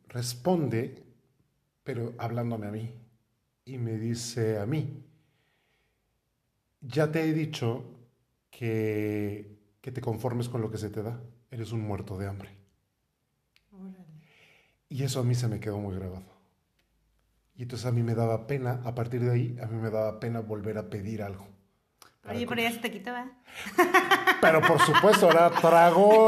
responde, pero hablándome a mí, y me dice a mí, ya te he dicho que, que te conformes con lo que se te da, eres un muerto de hambre. Y eso a mí se me quedó muy grabado. Y entonces a mí me daba pena, a partir de ahí, a mí me daba pena volver a pedir algo. Oye, pero ya se te quitó, Pero por supuesto, ahora trago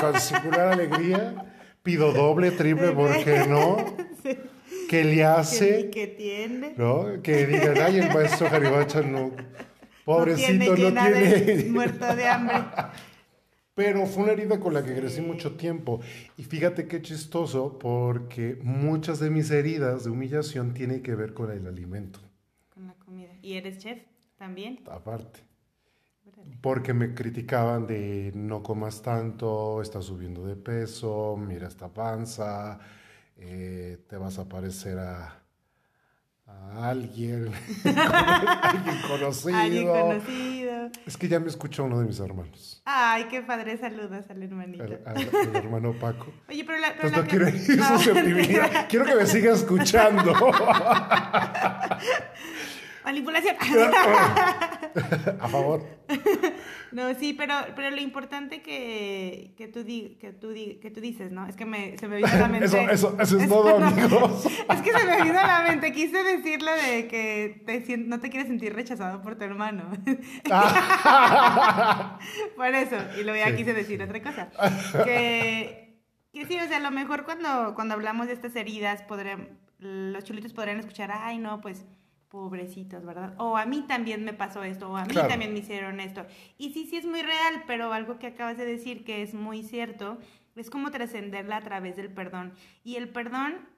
con singular alegría, pido doble, triple, ¿por qué no? ¿Qué le hace? ¿Qué tiene? ¿No? Que digan, ay, el maestro Jaribacha no, pobrecito, no tiene... No tiene muerto de hambre. Pero fue una herida con la que crecí mucho tiempo. Y fíjate qué chistoso, porque muchas de mis heridas de humillación tienen que ver con el alimento. Con la comida. ¿Y eres chef también? Aparte. Porque me criticaban de no comas tanto, estás subiendo de peso, mira esta panza, eh, te vas a parecer a, a alguien, alguien conocido. Alguien conocido. Es que ya me escucha uno de mis hermanos. Ay, qué padre, saludos al hermanito. Al, hermano Paco. Oye, pero la... Pero pues no quiero Quiero que me siga escuchando. Manipulación. A favor. No, sí, pero, pero lo importante que, que, tú, que, tú, que tú dices, ¿no? Es que me, se me vino a la mente. Eso, eso, eso es, todo, amigos. Es que se me vino a la mente. Quise decirlo de que te, no te quieres sentir rechazado por tu hermano. Ah. por eso. Y luego ya quise decir otra cosa. Que, que sí, o sea, a lo mejor cuando, cuando hablamos de estas heridas, podrán, los chulitos podrían escuchar, ay, no, pues pobrecitos, ¿verdad? O a mí también me pasó esto, o a mí también me hicieron esto. Y sí, sí es muy real, pero algo que acabas de decir que es muy cierto, es como trascenderla a través del perdón. Y el perdón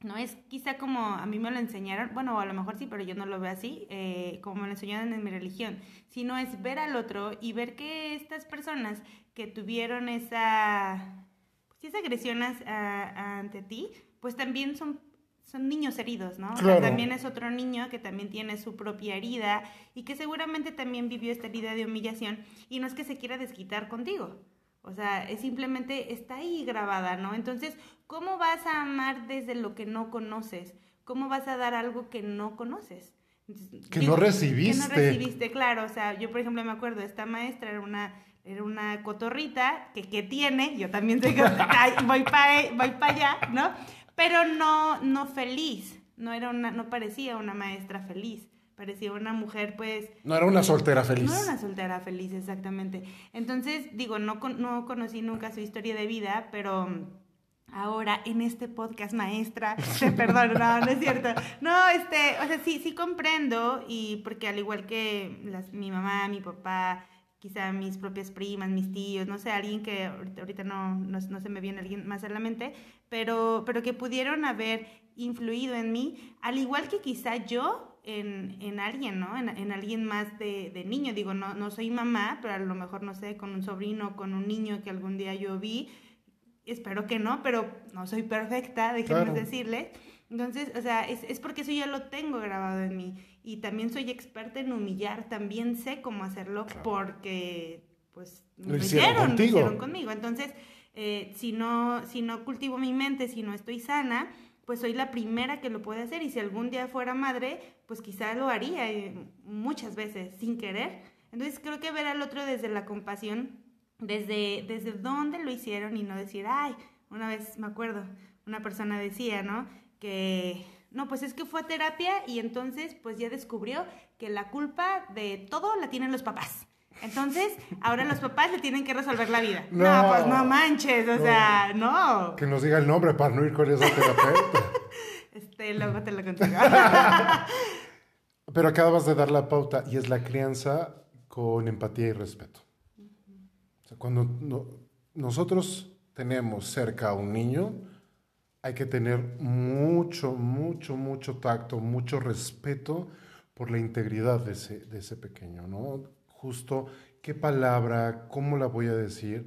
no es quizá como a mí me lo enseñaron, bueno, a lo mejor sí, pero yo no lo veo así, eh, como me lo enseñaron en mi religión, sino es ver al otro y ver que estas personas que tuvieron esa, pues, esa agresión ante ti, pues también son son niños heridos, ¿no? también es otro niño que también tiene su propia herida y que seguramente también vivió esta herida de humillación y no es que se quiera desquitar contigo. O sea, es simplemente está ahí grabada, ¿no? Entonces, ¿cómo vas a amar desde lo que no conoces? ¿Cómo vas a dar algo que no conoces? que no recibiste. Que no recibiste, claro. O sea, yo por ejemplo me acuerdo, esta maestra era una era una cotorrita que, que tiene, yo también soy, voy para voy pa allá, ¿no? Pero no, no feliz, no, era una, no parecía una maestra feliz, parecía una mujer pues... No era una soltera feliz. No era una soltera feliz, exactamente. Entonces, digo, no, no conocí nunca su historia de vida, pero ahora en este podcast maestra, perdón, no, no es cierto. No, este, o sea, sí, sí comprendo y porque al igual que las, mi mamá, mi papá, quizá mis propias primas, mis tíos, no sé, alguien que ahorita no, no, no, se me viene alguien más a la mente, pero, pero que pudieron haber influido en mí, al igual que quizá yo en, en alguien, ¿no? En, en alguien más de, de, niño. Digo, no, no soy mamá, pero a lo mejor, no sé, con un sobrino, con un niño que algún día yo vi, espero que no, pero no soy perfecta, déjenme decirle. Entonces, o sea, es, es porque eso ya lo tengo grabado en mí y también soy experta en humillar, también sé cómo hacerlo porque pues lo, hicieron, hicieron, conmigo. Entonces, eh, si, no, si no cultivo mi mente, si no estoy sana, pues soy la primera que lo puede hacer y si algún día fuera madre, pues quizá lo haría eh, muchas veces sin querer. Entonces creo que ver al otro desde la compasión, desde, desde dónde lo hicieron y no decir, ay, una vez me acuerdo, una persona decía, ¿no? Que no, pues es que fue a terapia y entonces pues ya descubrió que la culpa de todo la tienen los papás. Entonces, ahora los papás le tienen que resolver la vida. No, pues no manches, o sea, no. Que nos diga el nombre para no ir con esa terapeuta. este, luego te lo contigo. Pero acabas de dar la pauta y es la crianza con empatía y respeto. O sea, cuando nosotros tenemos cerca a un niño, hay que tener mucho, mucho, mucho tacto, mucho respeto por la integridad de ese, de ese pequeño, ¿no? Justo qué palabra, cómo la voy a decir,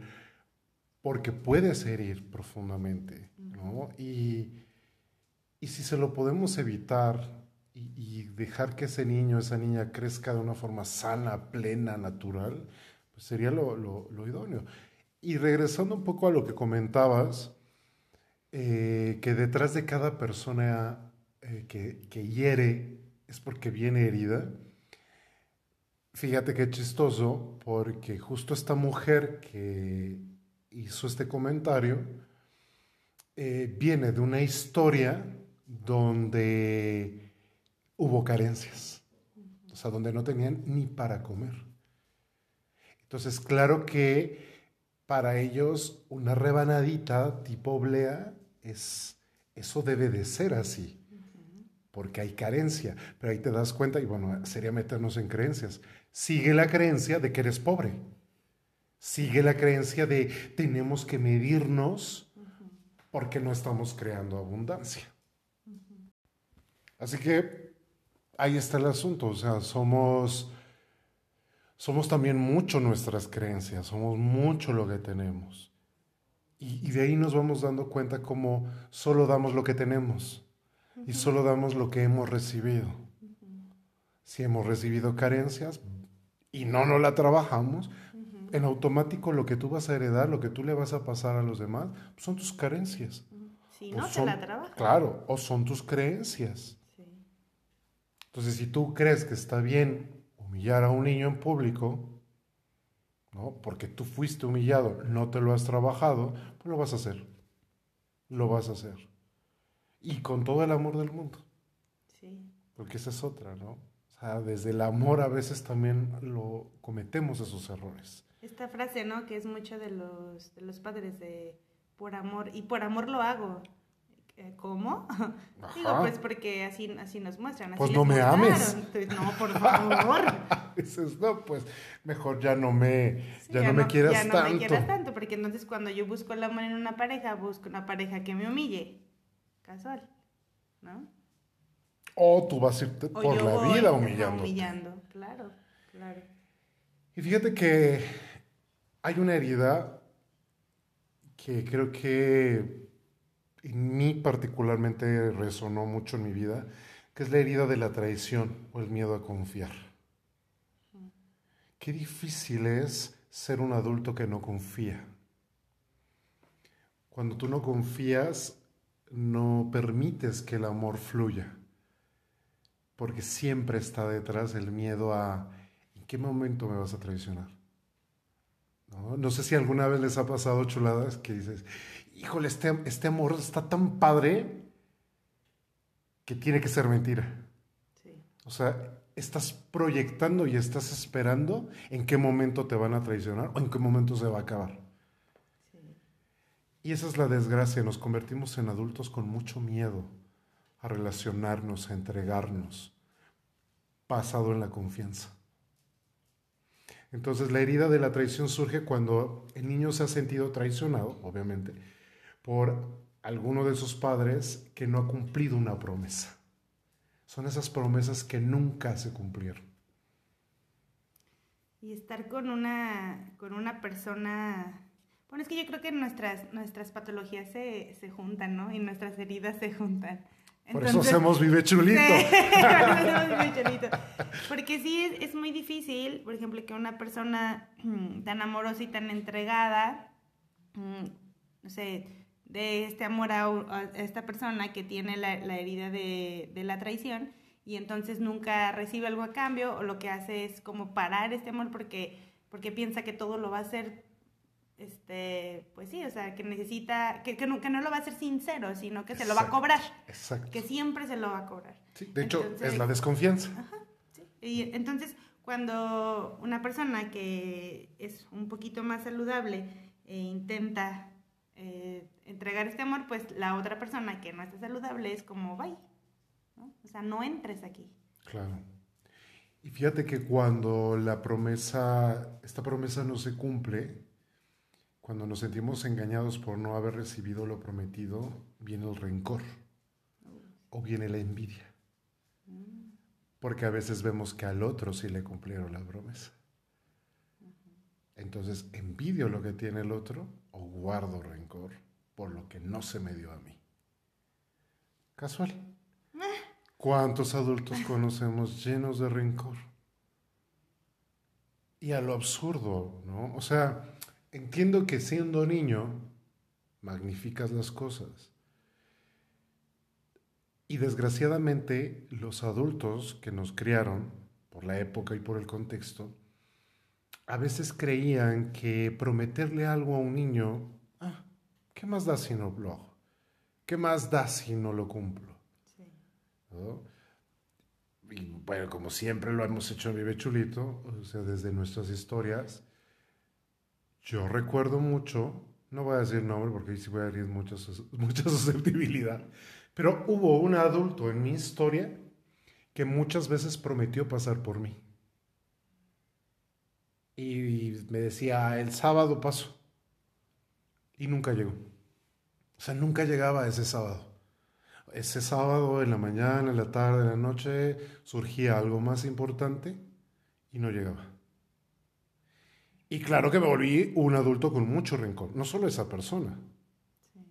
porque puede herir profundamente, ¿no? Y, y, si se lo podemos evitar y, dejar que ese niño, esa niña crezca de una forma sana, plena, natural, pues sería lo, lo, lo idóneo. Y regresando un poco a lo que comentabas, eh, que detrás de cada persona eh, que, que, hiere es porque viene herida. Fíjate qué chistoso, porque justo esta mujer que hizo este comentario eh, viene de una historia donde hubo carencias, o sea, donde no tenían ni para comer. Entonces, claro que para ellos una rebanadita tipo oblea es, eso debe de ser así, porque hay carencia, pero ahí te das cuenta, y bueno, sería meternos en creencias. Sigue la creencia de que eres pobre, sigue la creencia de tenemos que medirnos porque no estamos creando abundancia. Así que ahí está el asunto, o sea, somos somos también mucho nuestras creencias, somos mucho lo que tenemos. Y, de ahí nos vamos dando cuenta cómo solo damos lo que tenemos y solo damos lo que hemos recibido. Si hemos recibido carencias y no nos la trabajamos, en automático lo que tú vas a heredar, lo que tú le vas a pasar a los demás, son tus carencias. Si no te la trabajas. Claro, o son tus creencias. Entonces, si tú crees que está bien humillar a un niño en público, ¿no? Porque tú fuiste humillado, no te lo has trabajado, pues lo vas a hacer. Lo vas a hacer. Y con todo el amor del mundo. Sí. Porque esa es otra, ¿no? O sea, desde el amor a veces también lo cometemos esos errores. Esta frase, ¿no? Que es mucho de los, de los padres de por amor, y por amor lo hago. Eh, ¿Cómo? Digo, pues porque así, así nos muestran. pues no me ames. No, por favor. Dices, no, pues mejor ya no me, ya, no, me quieras tanto. Ya no me quieras tanto, porque entonces cuando yo busco el amor en una pareja, busco una pareja que me humille. Casual, ¿no? O tú vas a irte por la vida humillando. Humillando, claro, claro. Y fíjate que hay una herida que creo que en mí particularmente resonó mucho en mi vida, que es la herida de la traición o el miedo a confiar. Qué difícil es ser un adulto que no confía. Cuando tú no confías, no permites que el amor fluya, porque siempre está detrás el miedo a ¿en qué momento me vas a traicionar? No, no sé si alguna vez les ha pasado chuladas que dices, híjole, este, este amor está tan padre que tiene que ser mentira. O sea, estás proyectando y estás esperando en qué momento te van a traicionar o en qué momento se va a acabar. Y esa es la desgracia, nos convertimos en adultos con mucho miedo a relacionarnos, a entregarnos, basado en la confianza. Entonces la herida de la traición surge cuando el niño se ha sentido traicionado, obviamente, por alguno de sus padres que no ha cumplido una promesa. Son esas promesas que nunca se cumplieron. Y estar con una, con una persona... Bueno, es que yo creo que nuestras, nuestras patologías se, se juntan, ¿no? Y nuestras heridas se juntan. Por eso hacemos Vive Chulito. Porque sí, es, es, muy difícil, por ejemplo, que una persona tan amorosa y tan entregada mm, no sé, de este amor a, esta persona que tiene la, herida de, de, la traición y entonces nunca recibe algo a cambio o lo que hace es como parar este amor porque, porque piensa que todo lo va a hacer, este, pues sí, o sea, que necesita, que, que, no, que no lo va a hacer sincero, sino que se lo va a cobrar. Exacto. Que siempre se lo va a cobrar. Sí, de hecho, es la desconfianza. Ajá, sí. Y entonces, cuando una persona que es un poquito más saludable e intenta eh, entregar este amor, pues la otra persona que no está saludable es como, bye, ¿no? O sea, no entres aquí. Claro. Y fíjate que cuando la promesa, esta promesa no se cumple, cuando nos sentimos engañados por no haber recibido lo prometido, viene el rencor o viene la envidia. Mm. Porque a veces vemos que al otro sí le cumplieron la promesa. Entonces envidio lo que tiene el otro o guardo rencor por lo que no se me dio a mí. Casual. ¿Cuántos adultos conocemos llenos de rencor? Y a lo absurdo, ¿no? O sea, entiendo que siendo niño magnificas las cosas. Y desgraciadamente los adultos que nos criaron, por la época y por el contexto, a veces creían que prometerle algo a un niño, ah, ¿qué más da si no lo hago? ¿Qué más da si no lo cumplo? Y bueno, como siempre lo hemos hecho en Vive Chulito, o sea, desde nuestras historias, yo recuerdo mucho, no voy a decir nombre porque ahí sí voy a herir mucha, mucha susceptibilidad, pero hubo un adulto en mi historia que muchas veces prometió pasar por mí y me decía, el sábado paso. Y nunca llegó. O sea, nunca llegaba ese sábado. Ese sábado, en la mañana, en la tarde, en la noche, surgía algo más importante y no llegaba. Y claro que me volví un adulto con mucho rencor. No solo a esa persona,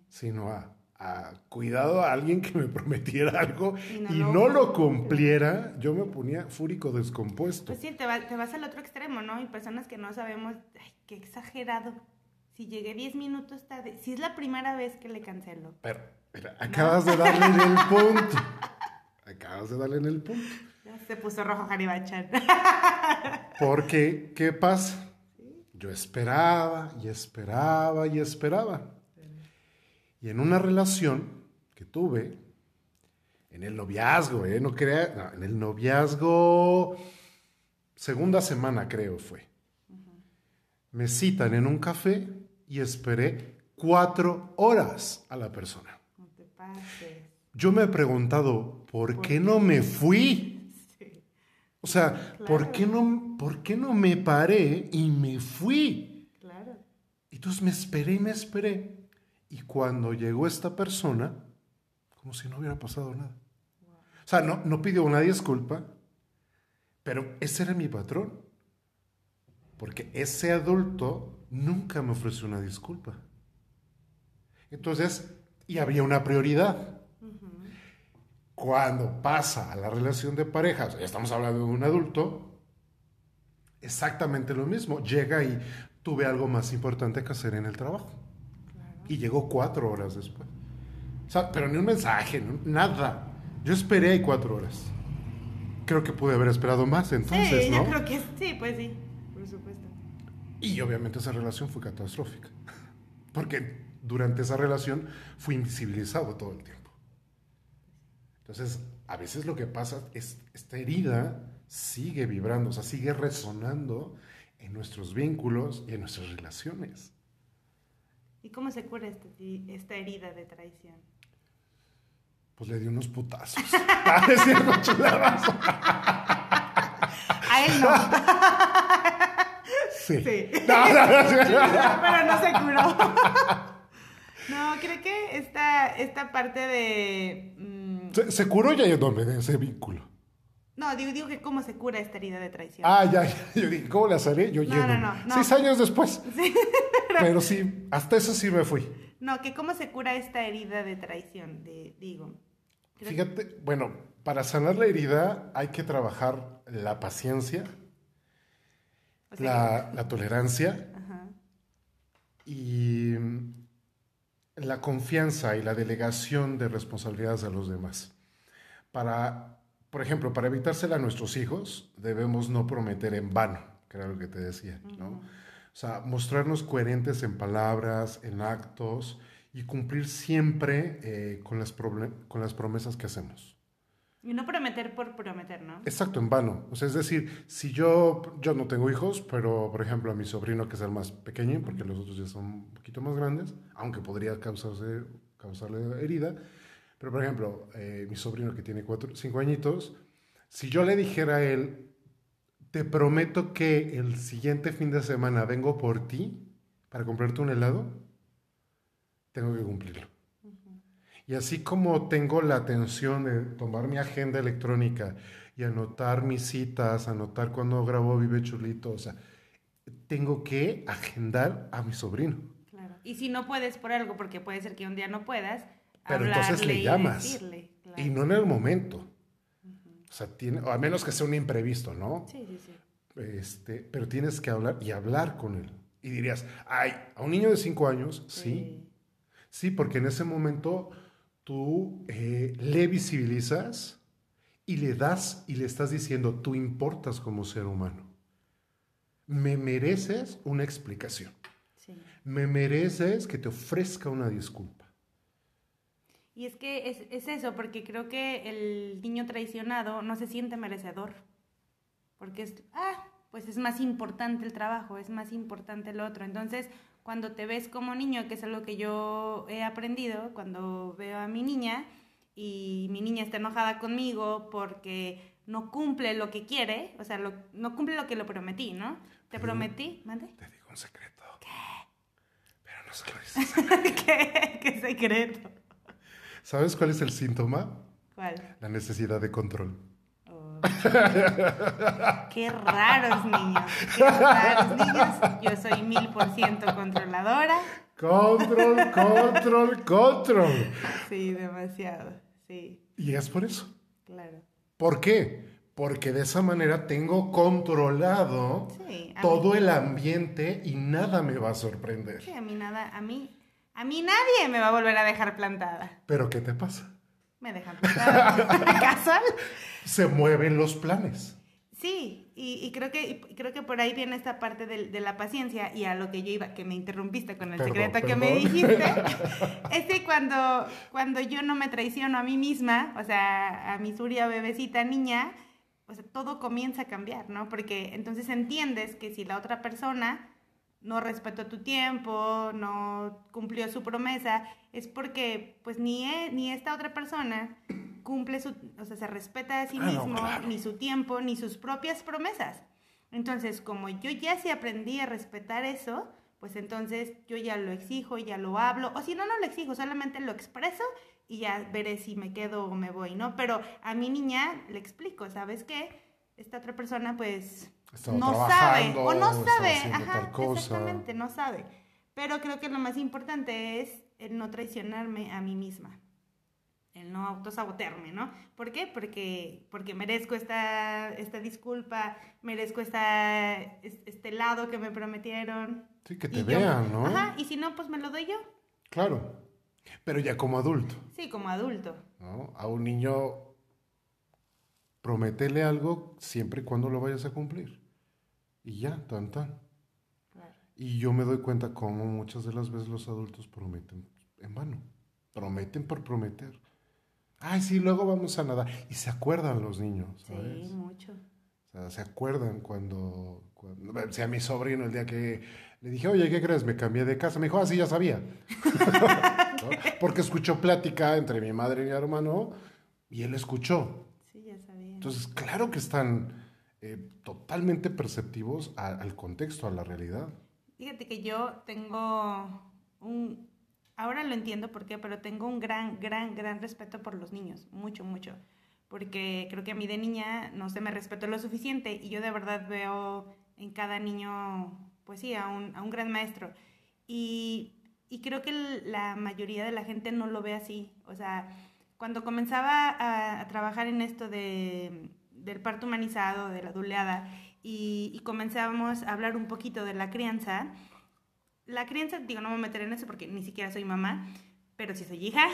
sino a a cuidado a alguien que me prometiera algo y no, lo, cumpliera, yo me ponía fúrico descompuesto. Pues sí, te, te, vas al otro extremo, ¿no? Y personas que no sabemos, ay, qué exagerado. Si llegué 10 minutos tarde, si es la primera vez que le cancelo. Pero, acabas de darle en el punto. Acabas de darle en el punto. Ya se puso rojo Jaribachan. Porque, ¿qué pasa? Yo esperaba y esperaba y esperaba y en una relación que tuve, en el noviazgo, ¿eh? No crea, en el noviazgo, segunda semana creo fue. Me citan en un café y esperé cuatro horas a la persona. No te pases. Yo me he preguntado, ¿por, qué, no me fui? O sea, ¿por, qué no, ¿por qué no me paré y me fui? Claro. Entonces me esperé y me esperé. Y cuando llegó esta persona, como si no hubiera pasado nada. O sea, no, no pidió una disculpa, pero ese era mi patrón. Porque ese adulto nunca me ofreció una disculpa. Entonces, y había una prioridad. Cuando pasa a la relación de parejas, ya estamos hablando de un adulto, exactamente lo mismo. Llega y tuve algo más importante que hacer en el trabajo y llegó cuatro horas después. O sea, pero ni un mensaje, nada. Yo esperé ahí cuatro horas. Creo que pude haber esperado más entonces, sí, ¿no? Yo creo que sí, pues sí, por supuesto. Y obviamente esa relación fue catastrófica. Porque durante esa relación fui invisibilizado todo el tiempo. Entonces, a veces lo que pasa es esta herida sigue vibrando, o sea, sigue resonando en nuestros vínculos y en nuestras relaciones. ¿Y cómo se cura este, esta herida de traición? Pues le di unos putazos. Ah, es cierto, A él no. Sí. sí. Pero no se curó. No, creo que esta, esta parte de... Mm, se, curó ya yo de ese vínculo. No, digo, digo que cómo se cura esta herida de traición. Ah, ya, ya. Yo dije, ¿cómo la salí? Yo no, no, no, Seis años después. Sí. Pero sí, hasta eso sí me fui. No, que cómo se cura esta herida de traición, de, digo. Fíjate, bueno, para sanar la herida hay que trabajar la paciencia, la, tolerancia y la confianza y la delegación de responsabilidades a los demás. Para, por ejemplo, para evitársela a nuestros hijos, debemos no prometer en vano, que era lo que te decía, ¿no? O sea, mostrarnos coherentes en palabras, en actos y cumplir siempre eh, con, las con las promesas que hacemos. Y no prometer por prometer, ¿no? Exacto, en vano. O sea, es decir, si yo, yo no tengo hijos, pero por ejemplo a mi sobrino, que es el más pequeño, porque los otros ya son un poquito más grandes, aunque podría causarse, causarle herida, pero por ejemplo, eh, mi sobrino que tiene cuatro, cinco añitos, si yo le dijera a él, te prometo que el siguiente fin de semana vengo por ti para comprarte un helado, tengo que cumplirlo. Y así como tengo la atención de tomar mi agenda electrónica y anotar mis citas, anotar cuando grabo Vive Chulito, o sea, tengo que agendar a mi sobrino. Claro. Y si no puedes por algo, porque puede ser que un día no puedas, pero entonces le llamas. Y, no en el momento. O sea, tiene, o a menos que sea un imprevisto, ¿no? Sí, sí, sí. Este, pero tienes que hablar y hablar con él. Y dirías, ay, a un niño de cinco años, sí. Sí, porque en ese momento tú eh, le visibilizas y le das y le estás diciendo, tú importas como ser humano. Me mereces una explicación. Me mereces que te ofrezca una disculpa. Y es que es, es, eso, porque creo que el niño traicionado no se siente merecedor. Porque es, ah, pues es más importante el trabajo, es más importante el otro. Entonces, cuando te ves como niño, que es algo que yo he aprendido, cuando veo a mi niña y mi niña está enojada conmigo porque no cumple lo que quiere, o sea, no cumple lo que le prometí, ¿no? Te prometí, mande. Te digo un secreto. ¿Qué? Pero no se lo dices. ¿Qué? ¿Qué secreto? ¿Sabes cuál es el síntoma? ¿Cuál? La necesidad de control. Qué raros niños, qué raros niños. Yo soy mil por ciento controladora. Control, control, control. Sí, demasiado, sí. Y es por eso. Claro. ¿Por qué? Porque de esa manera tengo controlado todo el ambiente y nada me va a sorprender. Sí, a mí nada, a mí, a mí nadie me va a volver a dejar plantada. ¿Pero qué te pasa? Me dejan plantada. ¿Casual? se mueven los planes. Sí, y, creo, que, creo que por ahí viene esta parte de, la paciencia y a lo que yo iba, que me interrumpiste con el secreto que me dijiste, es que cuando, cuando yo no me traiciono a mí misma, o sea, a mi Suria bebecita niña, pues todo comienza a cambiar, ¿no? Porque entonces entiendes que si la otra persona no respetó tu tiempo, no cumplió su promesa, es porque pues ni, e, ni esta otra persona cumple su, o sea, se respeta a sí ah, mismo, ni su tiempo, ni sus propias promesas. Entonces, como yo ya sí aprendí a respetar eso, pues entonces yo ya lo exijo, ya lo hablo, o si no, no lo exijo, solamente lo expreso y ya veré si me quedo o me voy, ¿no? Pero a mi niña le explico, ¿sabes qué? Esta otra persona pues no sabe o no sabe, ajá, exactamente, no sabe. Pero creo que lo más importante es el no traicionarme a mí misma el no autosabotearme, ¿no? ¿Por qué? Porque, porque merezco esta, esta disculpa, merezco esta, este lado que me prometieron. Sí, que te vean, ¿no? Ajá, y si no, pues me lo doy yo. Claro, pero ya como adulto. Sí, como adulto. ¿No? A un niño prometele algo siempre y cuando lo vayas a cumplir. Y ya, tan tan. Claro. Y yo me doy cuenta cómo muchas de las veces los adultos prometen en vano. Prometen por prometer. Ay, sí, luego vamos a nadar. Y se acuerdan los niños, ¿sabes? Sí, mucho. O sea, se acuerdan cuando, cuando sea mi sobrino el día que le dije, oye, ¿qué crees? Me cambié de casa. Me dijo, ah, sí, ya sabía. Porque escuchó plática entre mi madre y mi hermano y él escuchó. Entonces, claro que están eh, totalmente perceptivos al contexto, a la realidad. Fíjate que yo tengo un, ahora lo entiendo por qué, pero tengo un gran, gran, gran respeto por los niños, mucho, mucho, porque creo que a mí de niña no se me respetó lo suficiente y yo de verdad veo en cada niño, pues sí, a un, a un gran maestro. Y, y creo que la mayoría de la gente no lo ve así. O sea, cuando comenzaba a, a trabajar en esto de, del parto humanizado, de la duleada, y, y comenzábamos a hablar un poquito de la crianza, la crianza, digo, no me voy a meter en eso porque ni siquiera soy mamá, pero sí soy hija.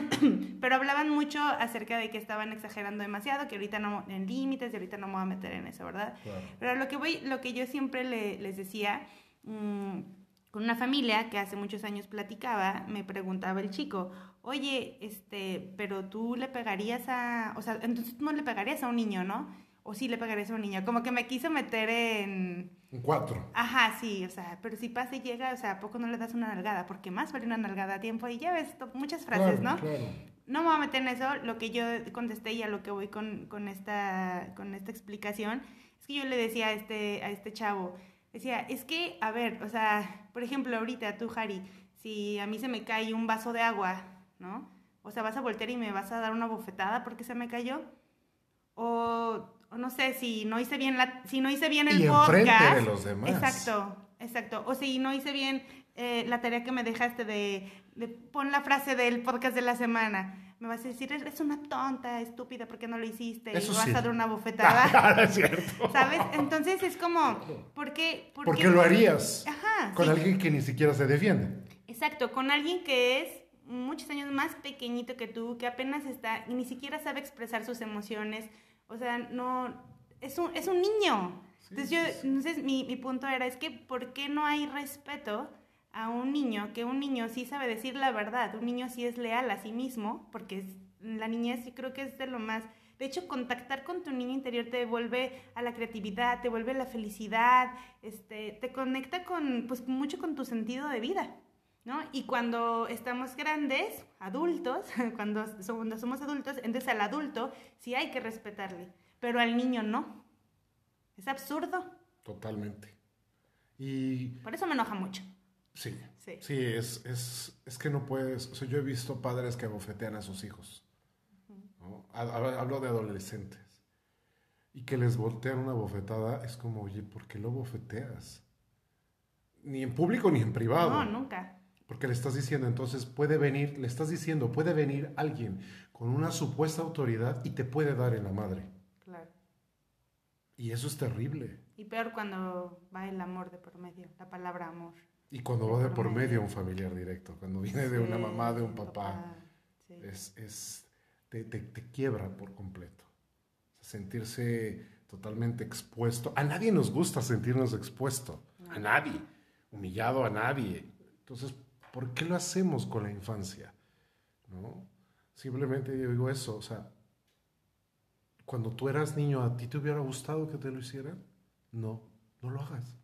pero hablaban mucho acerca de que estaban exagerando demasiado, que ahorita no, en límites, y ahorita no me voy a meter en eso, ¿verdad? Pero lo que, voy, lo que yo siempre les decía, mm, con una familia que hace muchos años platicaba, me preguntaba el chico, oye, este, pero tú le pegarías a, o sea, entonces tú no le pegarías a un niño, ¿no? O sí le pegarías a un niño, como que me quiso meter en... En cuatro. Ajá, sí, o sea, pero si pasa y llega, o sea, ¿a poco no le das una nalgada? Porque más vale una nalgada a tiempo y ya ves muchas frases, ¿no? Claro. No me voy a meter en eso, lo que yo contesté y a lo que voy con, con, esta, con esta explicación, es que yo le decía a este, a este chavo, decía, es que, a ver, o sea, por ejemplo, ahorita tú, Harry, si a mí se me cae un vaso de agua, ¿no? O sea, vas a voltear y me vas a dar una bofetada porque se me cayó. O, no sé, si no hice bien la, si no hice bien el y podcast. de los demás. Exacto, exacto. O si no hice bien eh, la tarea que me dejaste de, de pon la frase del podcast de la semana me vas a decir, eres una tonta, estúpida, ¿por qué no lo hiciste? y me vas a dar una bofetada. Claro, es cierto. ¿Sabes? Entonces es como, ¿por qué? ¿Por qué lo harías con alguien que ni siquiera se defiende. Exacto, con alguien que es muchos años más pequeñito que tú, que apenas está y ni siquiera sabe expresar sus emociones. O sea, no, es un, es un niño. entonces, yo, entonces mi, mi punto era, es que ¿por qué no hay respeto? a un niño, que un niño sí sabe decir la verdad, un niño sí es leal a sí mismo, porque la niñez sí creo que es de lo más... De hecho, contactar con tu niño interior te devuelve a la creatividad, te vuelve a la felicidad, este, te conecta con, pues, mucho con tu sentido de vida, ¿no? Y cuando estamos grandes, adultos, cuando somos, somos adultos, entonces al adulto sí hay que respetarle, pero al niño no. Es absurdo. Totalmente. Y... Por eso me enoja mucho. Sí. Sí, es, es, es, que no puedes. O sea, yo he visto padres que abofetean a sus hijos. Hablo de adolescentes. Y que les voltean una bofetada, es como, oye, ¿por qué lo bofeteas? Ni en público ni en privado. No, nunca. Porque le estás diciendo, entonces puede venir, le estás diciendo, puede venir alguien con una supuesta autoridad y te puede dar en la madre. Claro. Y eso es terrible. Y peor cuando va el amor de por medio, la palabra amor. Y cuando va de por medio un familiar directo, cuando viene de una mamá, de un papá, es, es te, te, quiebra por completo. sentirse totalmente expuesto. A nadie nos gusta sentirnos expuesto, a nadie, humillado a nadie. Entonces, ¿por qué lo hacemos con la infancia? ¿No? Simplemente yo digo eso, o sea, cuando tú eras niño, ¿a ti te hubiera gustado que te lo hicieran? No, no lo hagas.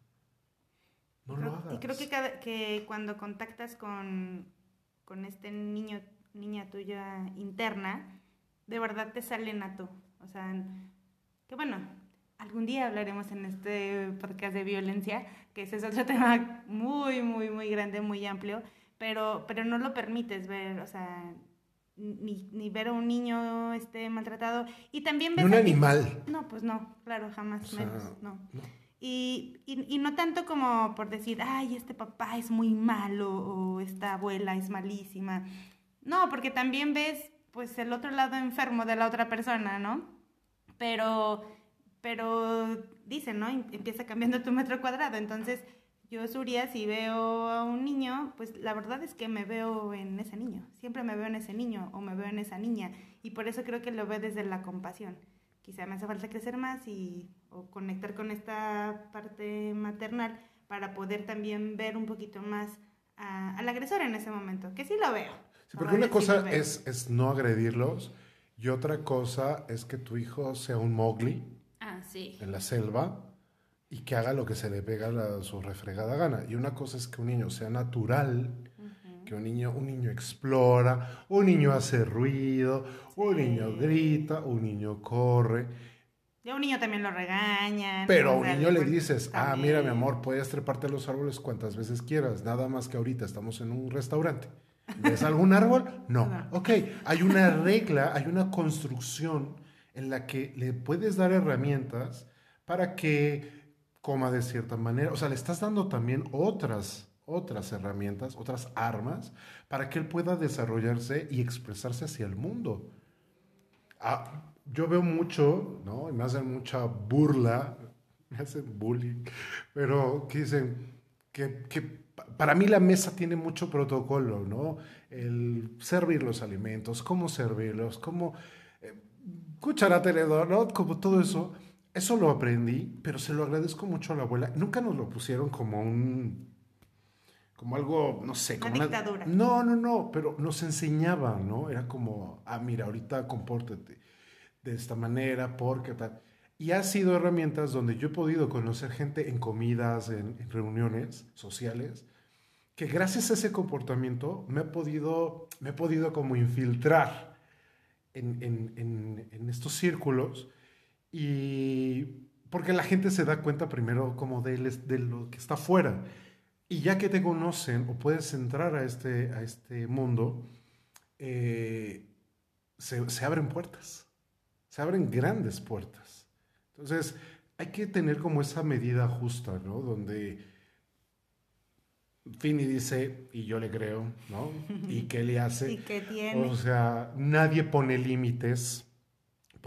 No lo hagas. Y creo que, que cuando contactas con, con este niño, niña tuya interna, de verdad te sale nato. O sea, que bueno, algún día hablaremos en este podcast de violencia, que ese es otro tema muy, muy, muy grande, muy amplio, pero, pero no lo permites ver, o sea, ni, ni ver a un niño este, maltratado. Y también ves... Un animal. No, pues no, claro, jamás menos, no. Y, y, no tanto como por decir, ay, este papá es muy malo o esta abuela es malísima. No, porque también ves pues el otro lado enfermo de la otra persona, ¿no? Pero, pero dicen, ¿no? Empieza cambiando tu metro cuadrado. Entonces, yo, Suria, si veo a un niño, pues la verdad es que me veo en ese niño. Siempre me veo en ese niño o me veo en esa niña. Y por eso creo que lo veo desde la compasión quizá me hace falta crecer más y o conectar con esta parte maternal para poder también ver un poquito más al agresor en ese momento, que sí lo veo. Sí, porque una cosa es, es no agredirlos y otra cosa es que tu hijo sea un Mowgli ah, sí. en la selva y que haga lo que se le pega a su refregada gana. Y una cosa es que un niño sea natural que un niño, un niño explora, un niño hace ruido, un niño grita, un niño corre. Y a un niño también lo regañan. Pero a un niño le dices, ah, mira mi amor, puedes treparte a los árboles cuantas veces quieras, nada más que ahorita estamos en un restaurante. ¿Ves algún árbol? No. no. Ok, hay una regla, hay una construcción en la que le puedes dar herramientas para que coma de cierta manera. O sea, le estás dando también otras otras herramientas, otras armas, para que él pueda desarrollarse y expresarse hacia el mundo. Ah, yo veo mucho, ¿no? me hacen mucha burla, me hacen bullying, pero que dicen que, que para mí la mesa tiene mucho protocolo, ¿no? El servir los alimentos, cómo servirlos, cómo eh, cuchara tenedor, ¿no? Como todo eso. Eso lo aprendí, pero se lo agradezco mucho a la abuela. Nunca nos lo pusieron como un como algo, no sé, como una dictadura. No, no, no, pero nos enseñaba, ¿no? Era como, ah, mira, ahorita compórtate de esta manera, porque tal. Y ha sido herramientas donde yo he podido conocer gente en comidas, en, reuniones sociales, que gracias a ese comportamiento me he podido, me he podido como infiltrar en, en, en, estos círculos y porque la gente se da cuenta primero como de, de lo que está fuera. Y ya que te conocen o puedes entrar a este, a este mundo, eh, se, se abren puertas, se abren grandes puertas. Entonces, hay que tener como esa medida justa, ¿no? Donde Fini dice, y yo le creo, ¿no? ¿Y qué le hace? ¿Y qué tiene? O sea, nadie pone límites,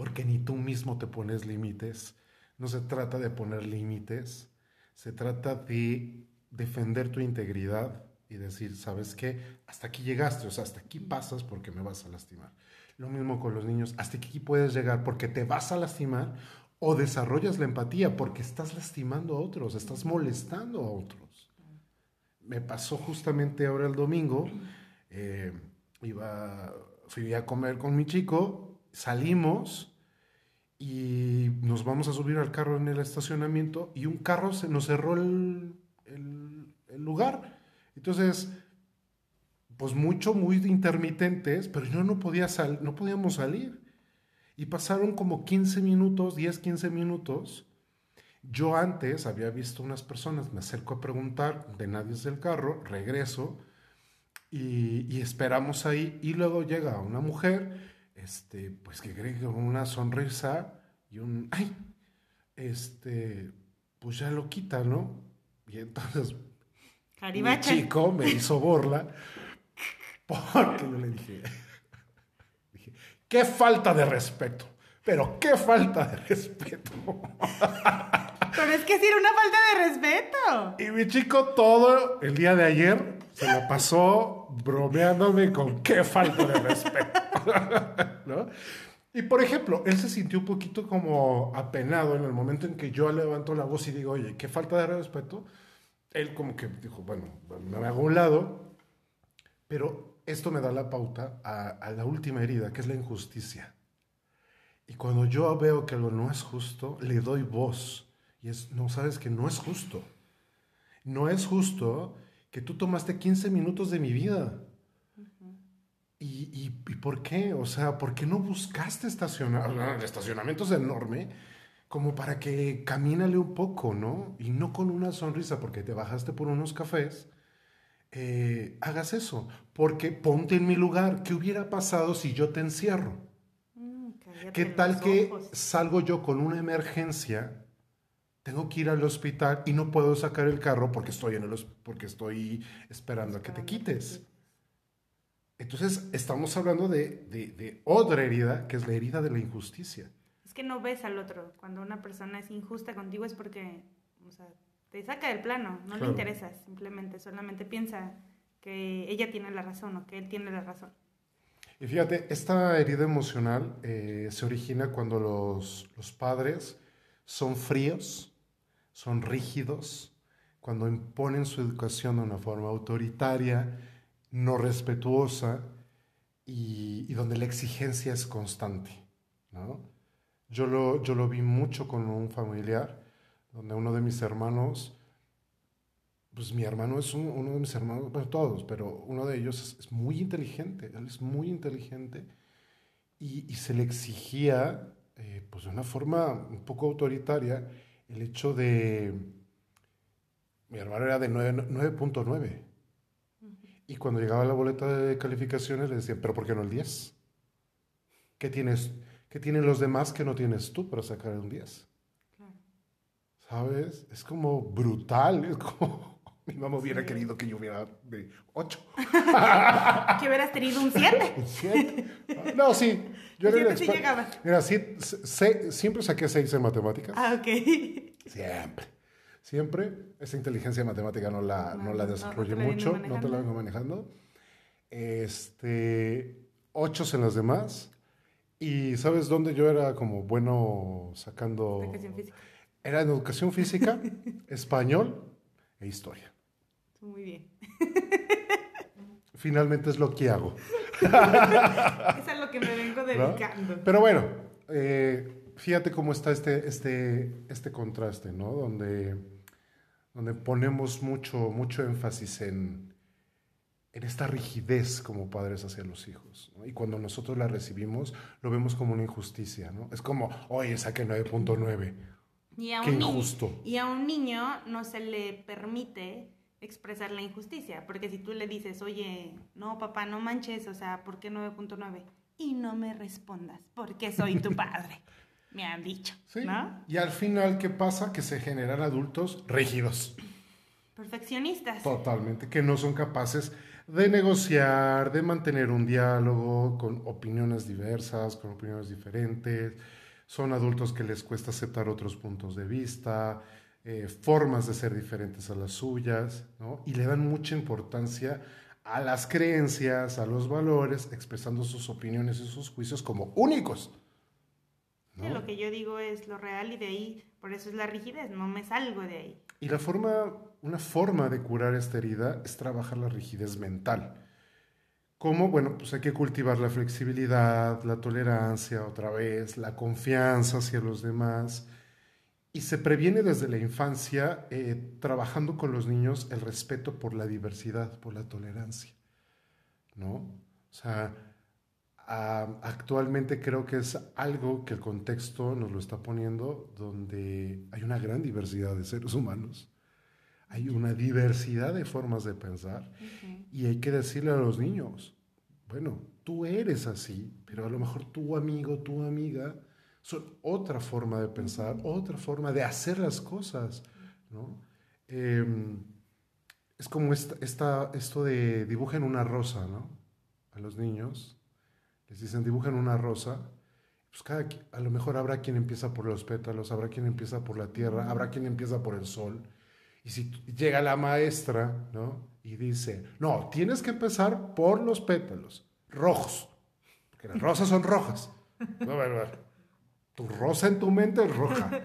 porque ni tú mismo te pones límites. No se trata de poner límites, se trata de defender tu integridad y decir, ¿sabes qué? Hasta aquí llegaste, o sea, hasta aquí pasas porque me vas a lastimar. Lo mismo con los niños, hasta aquí puedes llegar porque te vas a lastimar o desarrollas la empatía porque estás lastimando a otros, estás molestando a otros. Me pasó justamente ahora el domingo, eh, iba, fui a comer con mi chico, salimos y nos vamos a subir al carro en el estacionamiento y un carro se nos cerró el, el lugar. Entonces, pues mucho, muy intermitentes, pero yo no podía sal no podíamos salir. Y pasaron como 15 minutos, 10, 15 minutos. Yo antes había visto unas personas, me acerco a preguntar, de nadie es del carro, regreso y, esperamos ahí. Y luego llega una mujer, este, pues que cree que con una sonrisa y un, ay, este, pues ya lo quita, ¿no? Y entonces mi chico me hizo borla porque yo le dije, Qué falta de respeto. Pero qué falta de respeto. Pero es que sí era una falta de respeto. Y mi chico todo el día de ayer se lo pasó bromeándome con qué falta de respeto. ¿No? Y por ejemplo, él se sintió un poquito como apenado en el momento en que yo levanto la voz y digo, oye, qué falta de respeto. Él como que dijo, bueno, me hago a un lado, pero esto me da la pauta a, la última herida, que es la injusticia. Y cuando yo veo que algo no es justo, le doy voz. Y es, no sabes que no es justo. No es justo que tú tomaste 15 minutos de mi vida. ¿Y, y, por qué? O sea, ¿por qué no buscaste estacionar? El estacionamiento es enorme, como para que camínale un poco, ¿no? Y no con una sonrisa, porque te bajaste por unos cafés eh, hagas eso, porque ponte en mi lugar. ¿Qué hubiera pasado si yo te encierro? Mm, ¿Qué tal que salgo yo con una emergencia? Tengo que ir al hospital y no puedo sacar el carro porque estoy, en el, porque estoy esperando a que te quites. Entonces, estamos hablando de, de, otra herida, que es la herida de la injusticia. Es que no ves al otro. Cuando una persona es injusta contigo es porque te saca del plano, no le interesas, simplemente, solamente piensa que ella tiene la razón o que él tiene la razón. Y fíjate, esta herida emocional eh, se origina cuando los, los padres son fríos, son rígidos, cuando imponen su educación de una forma autoritaria, no respetuosa y, donde la exigencia es constante. ¿no? Yo, lo, yo lo vi mucho con un familiar donde uno de mis hermanos, pues mi hermano es uno de mis hermanos, bueno, todos, pero uno de ellos es, muy inteligente, él es muy inteligente y, se le exigía, eh, pues de una forma un poco autoritaria, el hecho de, mi hermano era de 9.9. Y cuando llegaba la boleta de calificaciones le decían, pero ¿por qué no el 10? ¿Qué tienes? ¿Qué tienen los demás que no tienes tú para sacar un 10? ¿Sabes? Es como brutal, es como... Mi mamá hubiera querido que yo hubiera de 8. que hubieras tenido un 7. un 7. No, sí. Yo era sí Mira, sí, siempre saqué 6 en matemáticas. Ah, ok. Siempre. Siempre. Esa inteligencia matemática no la, no, la desarrollé mucho, no te la vengo manejando. Este, ocho en las demás. Y ¿sabes dónde yo era como bueno sacando... Educación física. Era en educación física, español e historia. Muy bien. Finalmente es lo que hago. es a lo que me vengo dedicando. Pero bueno, eh, fíjate cómo está este, este, este contraste, ¿no? Donde, donde ponemos mucho, mucho énfasis en, en esta rigidez como padres hacia los hijos. Y cuando nosotros la recibimos, lo vemos como una injusticia. ¿no? Es como, oye, saqué 9.9. Qué injusto. y a un niño no se le permite expresar la injusticia, porque si tú le dices, oye, no, papá, no manches, o sea, ¿por qué 9.9? Y no me respondas, porque soy tu padre. Me han dicho. ¿no? Y al final, ¿qué pasa? Que se generan adultos rígidos. Perfeccionistas. Totalmente, que no son capaces de negociar, de mantener un diálogo con opiniones diversas, con opiniones diferentes. Son adultos que les cuesta aceptar otros puntos de vista, eh, formas de ser diferentes a las suyas, ¿no? y le dan mucha importancia a las creencias, a los valores, expresando sus opiniones y sus juicios como únicos. Lo que yo digo es lo real y de ahí, por eso es la rigidez, no me salgo de ahí. Y la forma, una forma de curar esta herida es trabajar la rigidez mental. ¿Cómo? Bueno, pues hay que cultivar la flexibilidad, la tolerancia, otra vez, la confianza hacia los demás. Y se previene desde la infancia eh, trabajando con los niños el respeto por la diversidad, por la tolerancia. ¿No? O sea, actualmente creo que es algo que el contexto nos lo está poniendo, donde hay una gran diversidad de seres humanos, hay una diversidad de formas de pensar y hay que decirle a los niños, bueno, tú eres así, pero a lo mejor tu amigo, tu amiga, son otra forma de pensar, otra forma de hacer las cosas, ¿no? Em, es como esta, esto de dibujen una rosa, ¿no? A los niños les dicen dibujan una rosa, pues cada, a lo mejor habrá quien empieza por los pétalos, habrá quien empieza por la tierra, habrá quien empieza por el sol. Y si llega la maestra, ¿no? Y dice, no, tienes que empezar por los pétalos, rojos, porque las rosas son rojas. No, tu rosa en tu mente es roja.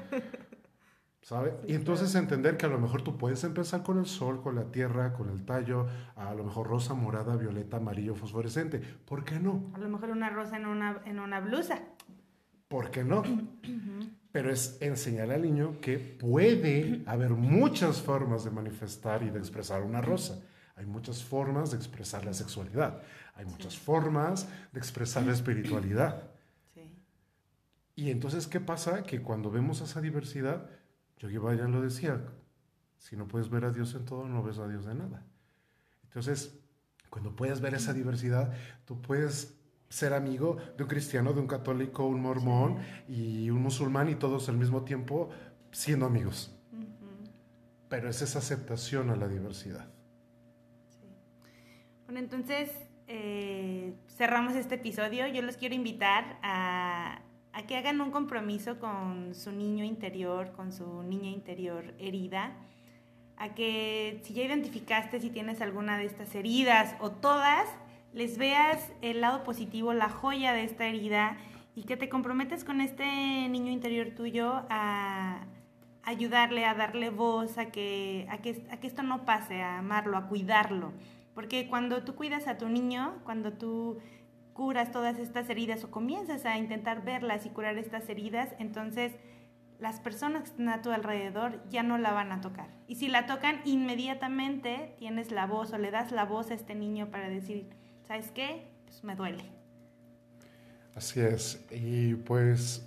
Y entonces entender que a lo mejor tú puedes empezar con el sol, con la tierra, con el tallo, a lo mejor rosa, morada, violeta, amarillo, fosforescente. ¿Por qué no? A lo mejor una rosa en una, en una blusa. ¿Por qué no? Pero es enseñar al niño que puede haber muchas formas de manifestar y de expresar una rosa. Hay muchas formas de expresar la sexualidad. Hay muchas formas de expresar la espiritualidad. Sí. Y entonces, ¿qué pasa? Que cuando vemos esa diversidad, Yogi ya lo decía, si no puedes ver a Dios en todo, no ves a Dios en nada. Entonces, cuando puedes ver esa diversidad, tú puedes ser amigo de un cristiano, de un católico, un mormón y un musulmán y todos al mismo tiempo siendo amigos. Pero es esa aceptación a la diversidad. Bueno, entonces eh, cerramos este episodio. Yo los quiero invitar a a que hagan un compromiso con su niño interior, con su niña interior herida, a que si ya identificaste si tienes alguna de estas heridas o todas, les veas el lado positivo, la joya de esta herida y que te comprometes con este niño interior tuyo a ayudarle, a darle voz, a que, a que, a que esto no pase, a amarlo, a cuidarlo. Porque cuando tú cuidas a tu niño, cuando tú curas todas estas heridas o comienzas a intentar verlas y curar estas heridas, entonces las personas que están a tu alrededor ya no la van a tocar. Y si la tocan, inmediatamente tienes la voz o le das la voz a este niño para decir, ¿sabes qué? Pues me duele. Así es. Y pues,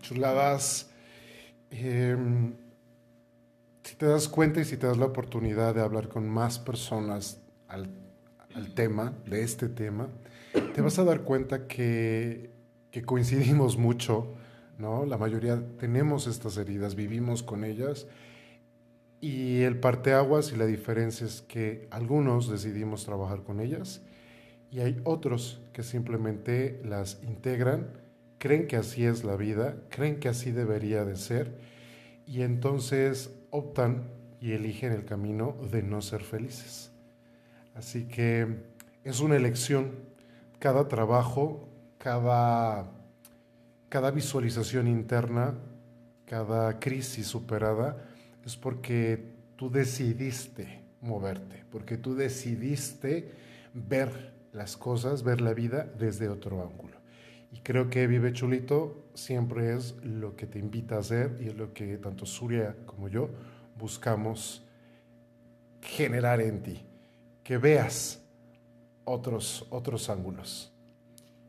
chuladas, em, si te das cuenta y si te das la oportunidad de hablar con más personas al, al tema, de este tema, te vas a dar cuenta que, coincidimos mucho, ¿no? La mayoría tenemos estas heridas, vivimos con ellas. Y el parteaguas y la diferencia es que algunos decidimos trabajar con ellas y hay otros que simplemente las integran, creen que así es la vida, creen que así debería de ser y entonces optan y eligen el camino de no ser felices. Así que es una elección. Cada trabajo, cada, cada visualización interna, cada crisis superada, es porque tú decidiste moverte, porque tú decidiste ver las cosas, ver la vida desde otro ángulo. Y creo que Vive Chulito siempre es lo que te invita a hacer y es lo que tanto Surya como yo buscamos generar en ti, que veas otros, otros ángulos.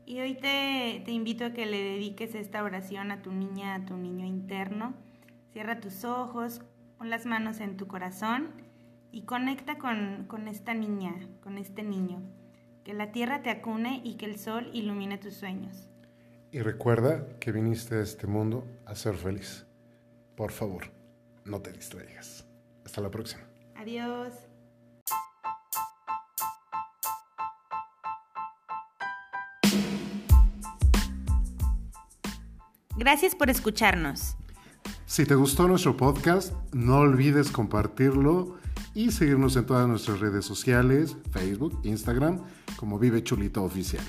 Y hoy te, te invito a que le dediques esta oración a tu niña, a tu niño interno. Cierra tus ojos, pon las manos en tu corazón y conecta con, con esta niña, con este niño. Que la tierra te acune y que el sol ilumine tus sueños. Y recuerda que viniste a este mundo a ser feliz. Por favor, no te distraigas. Hasta la próxima. Adiós. Gracias por escucharnos. Si te gustó nuestro podcast, no olvides compartirlo y seguirnos en todas nuestras redes sociales, Facebook, Instagram, como Vive Chulito Oficial.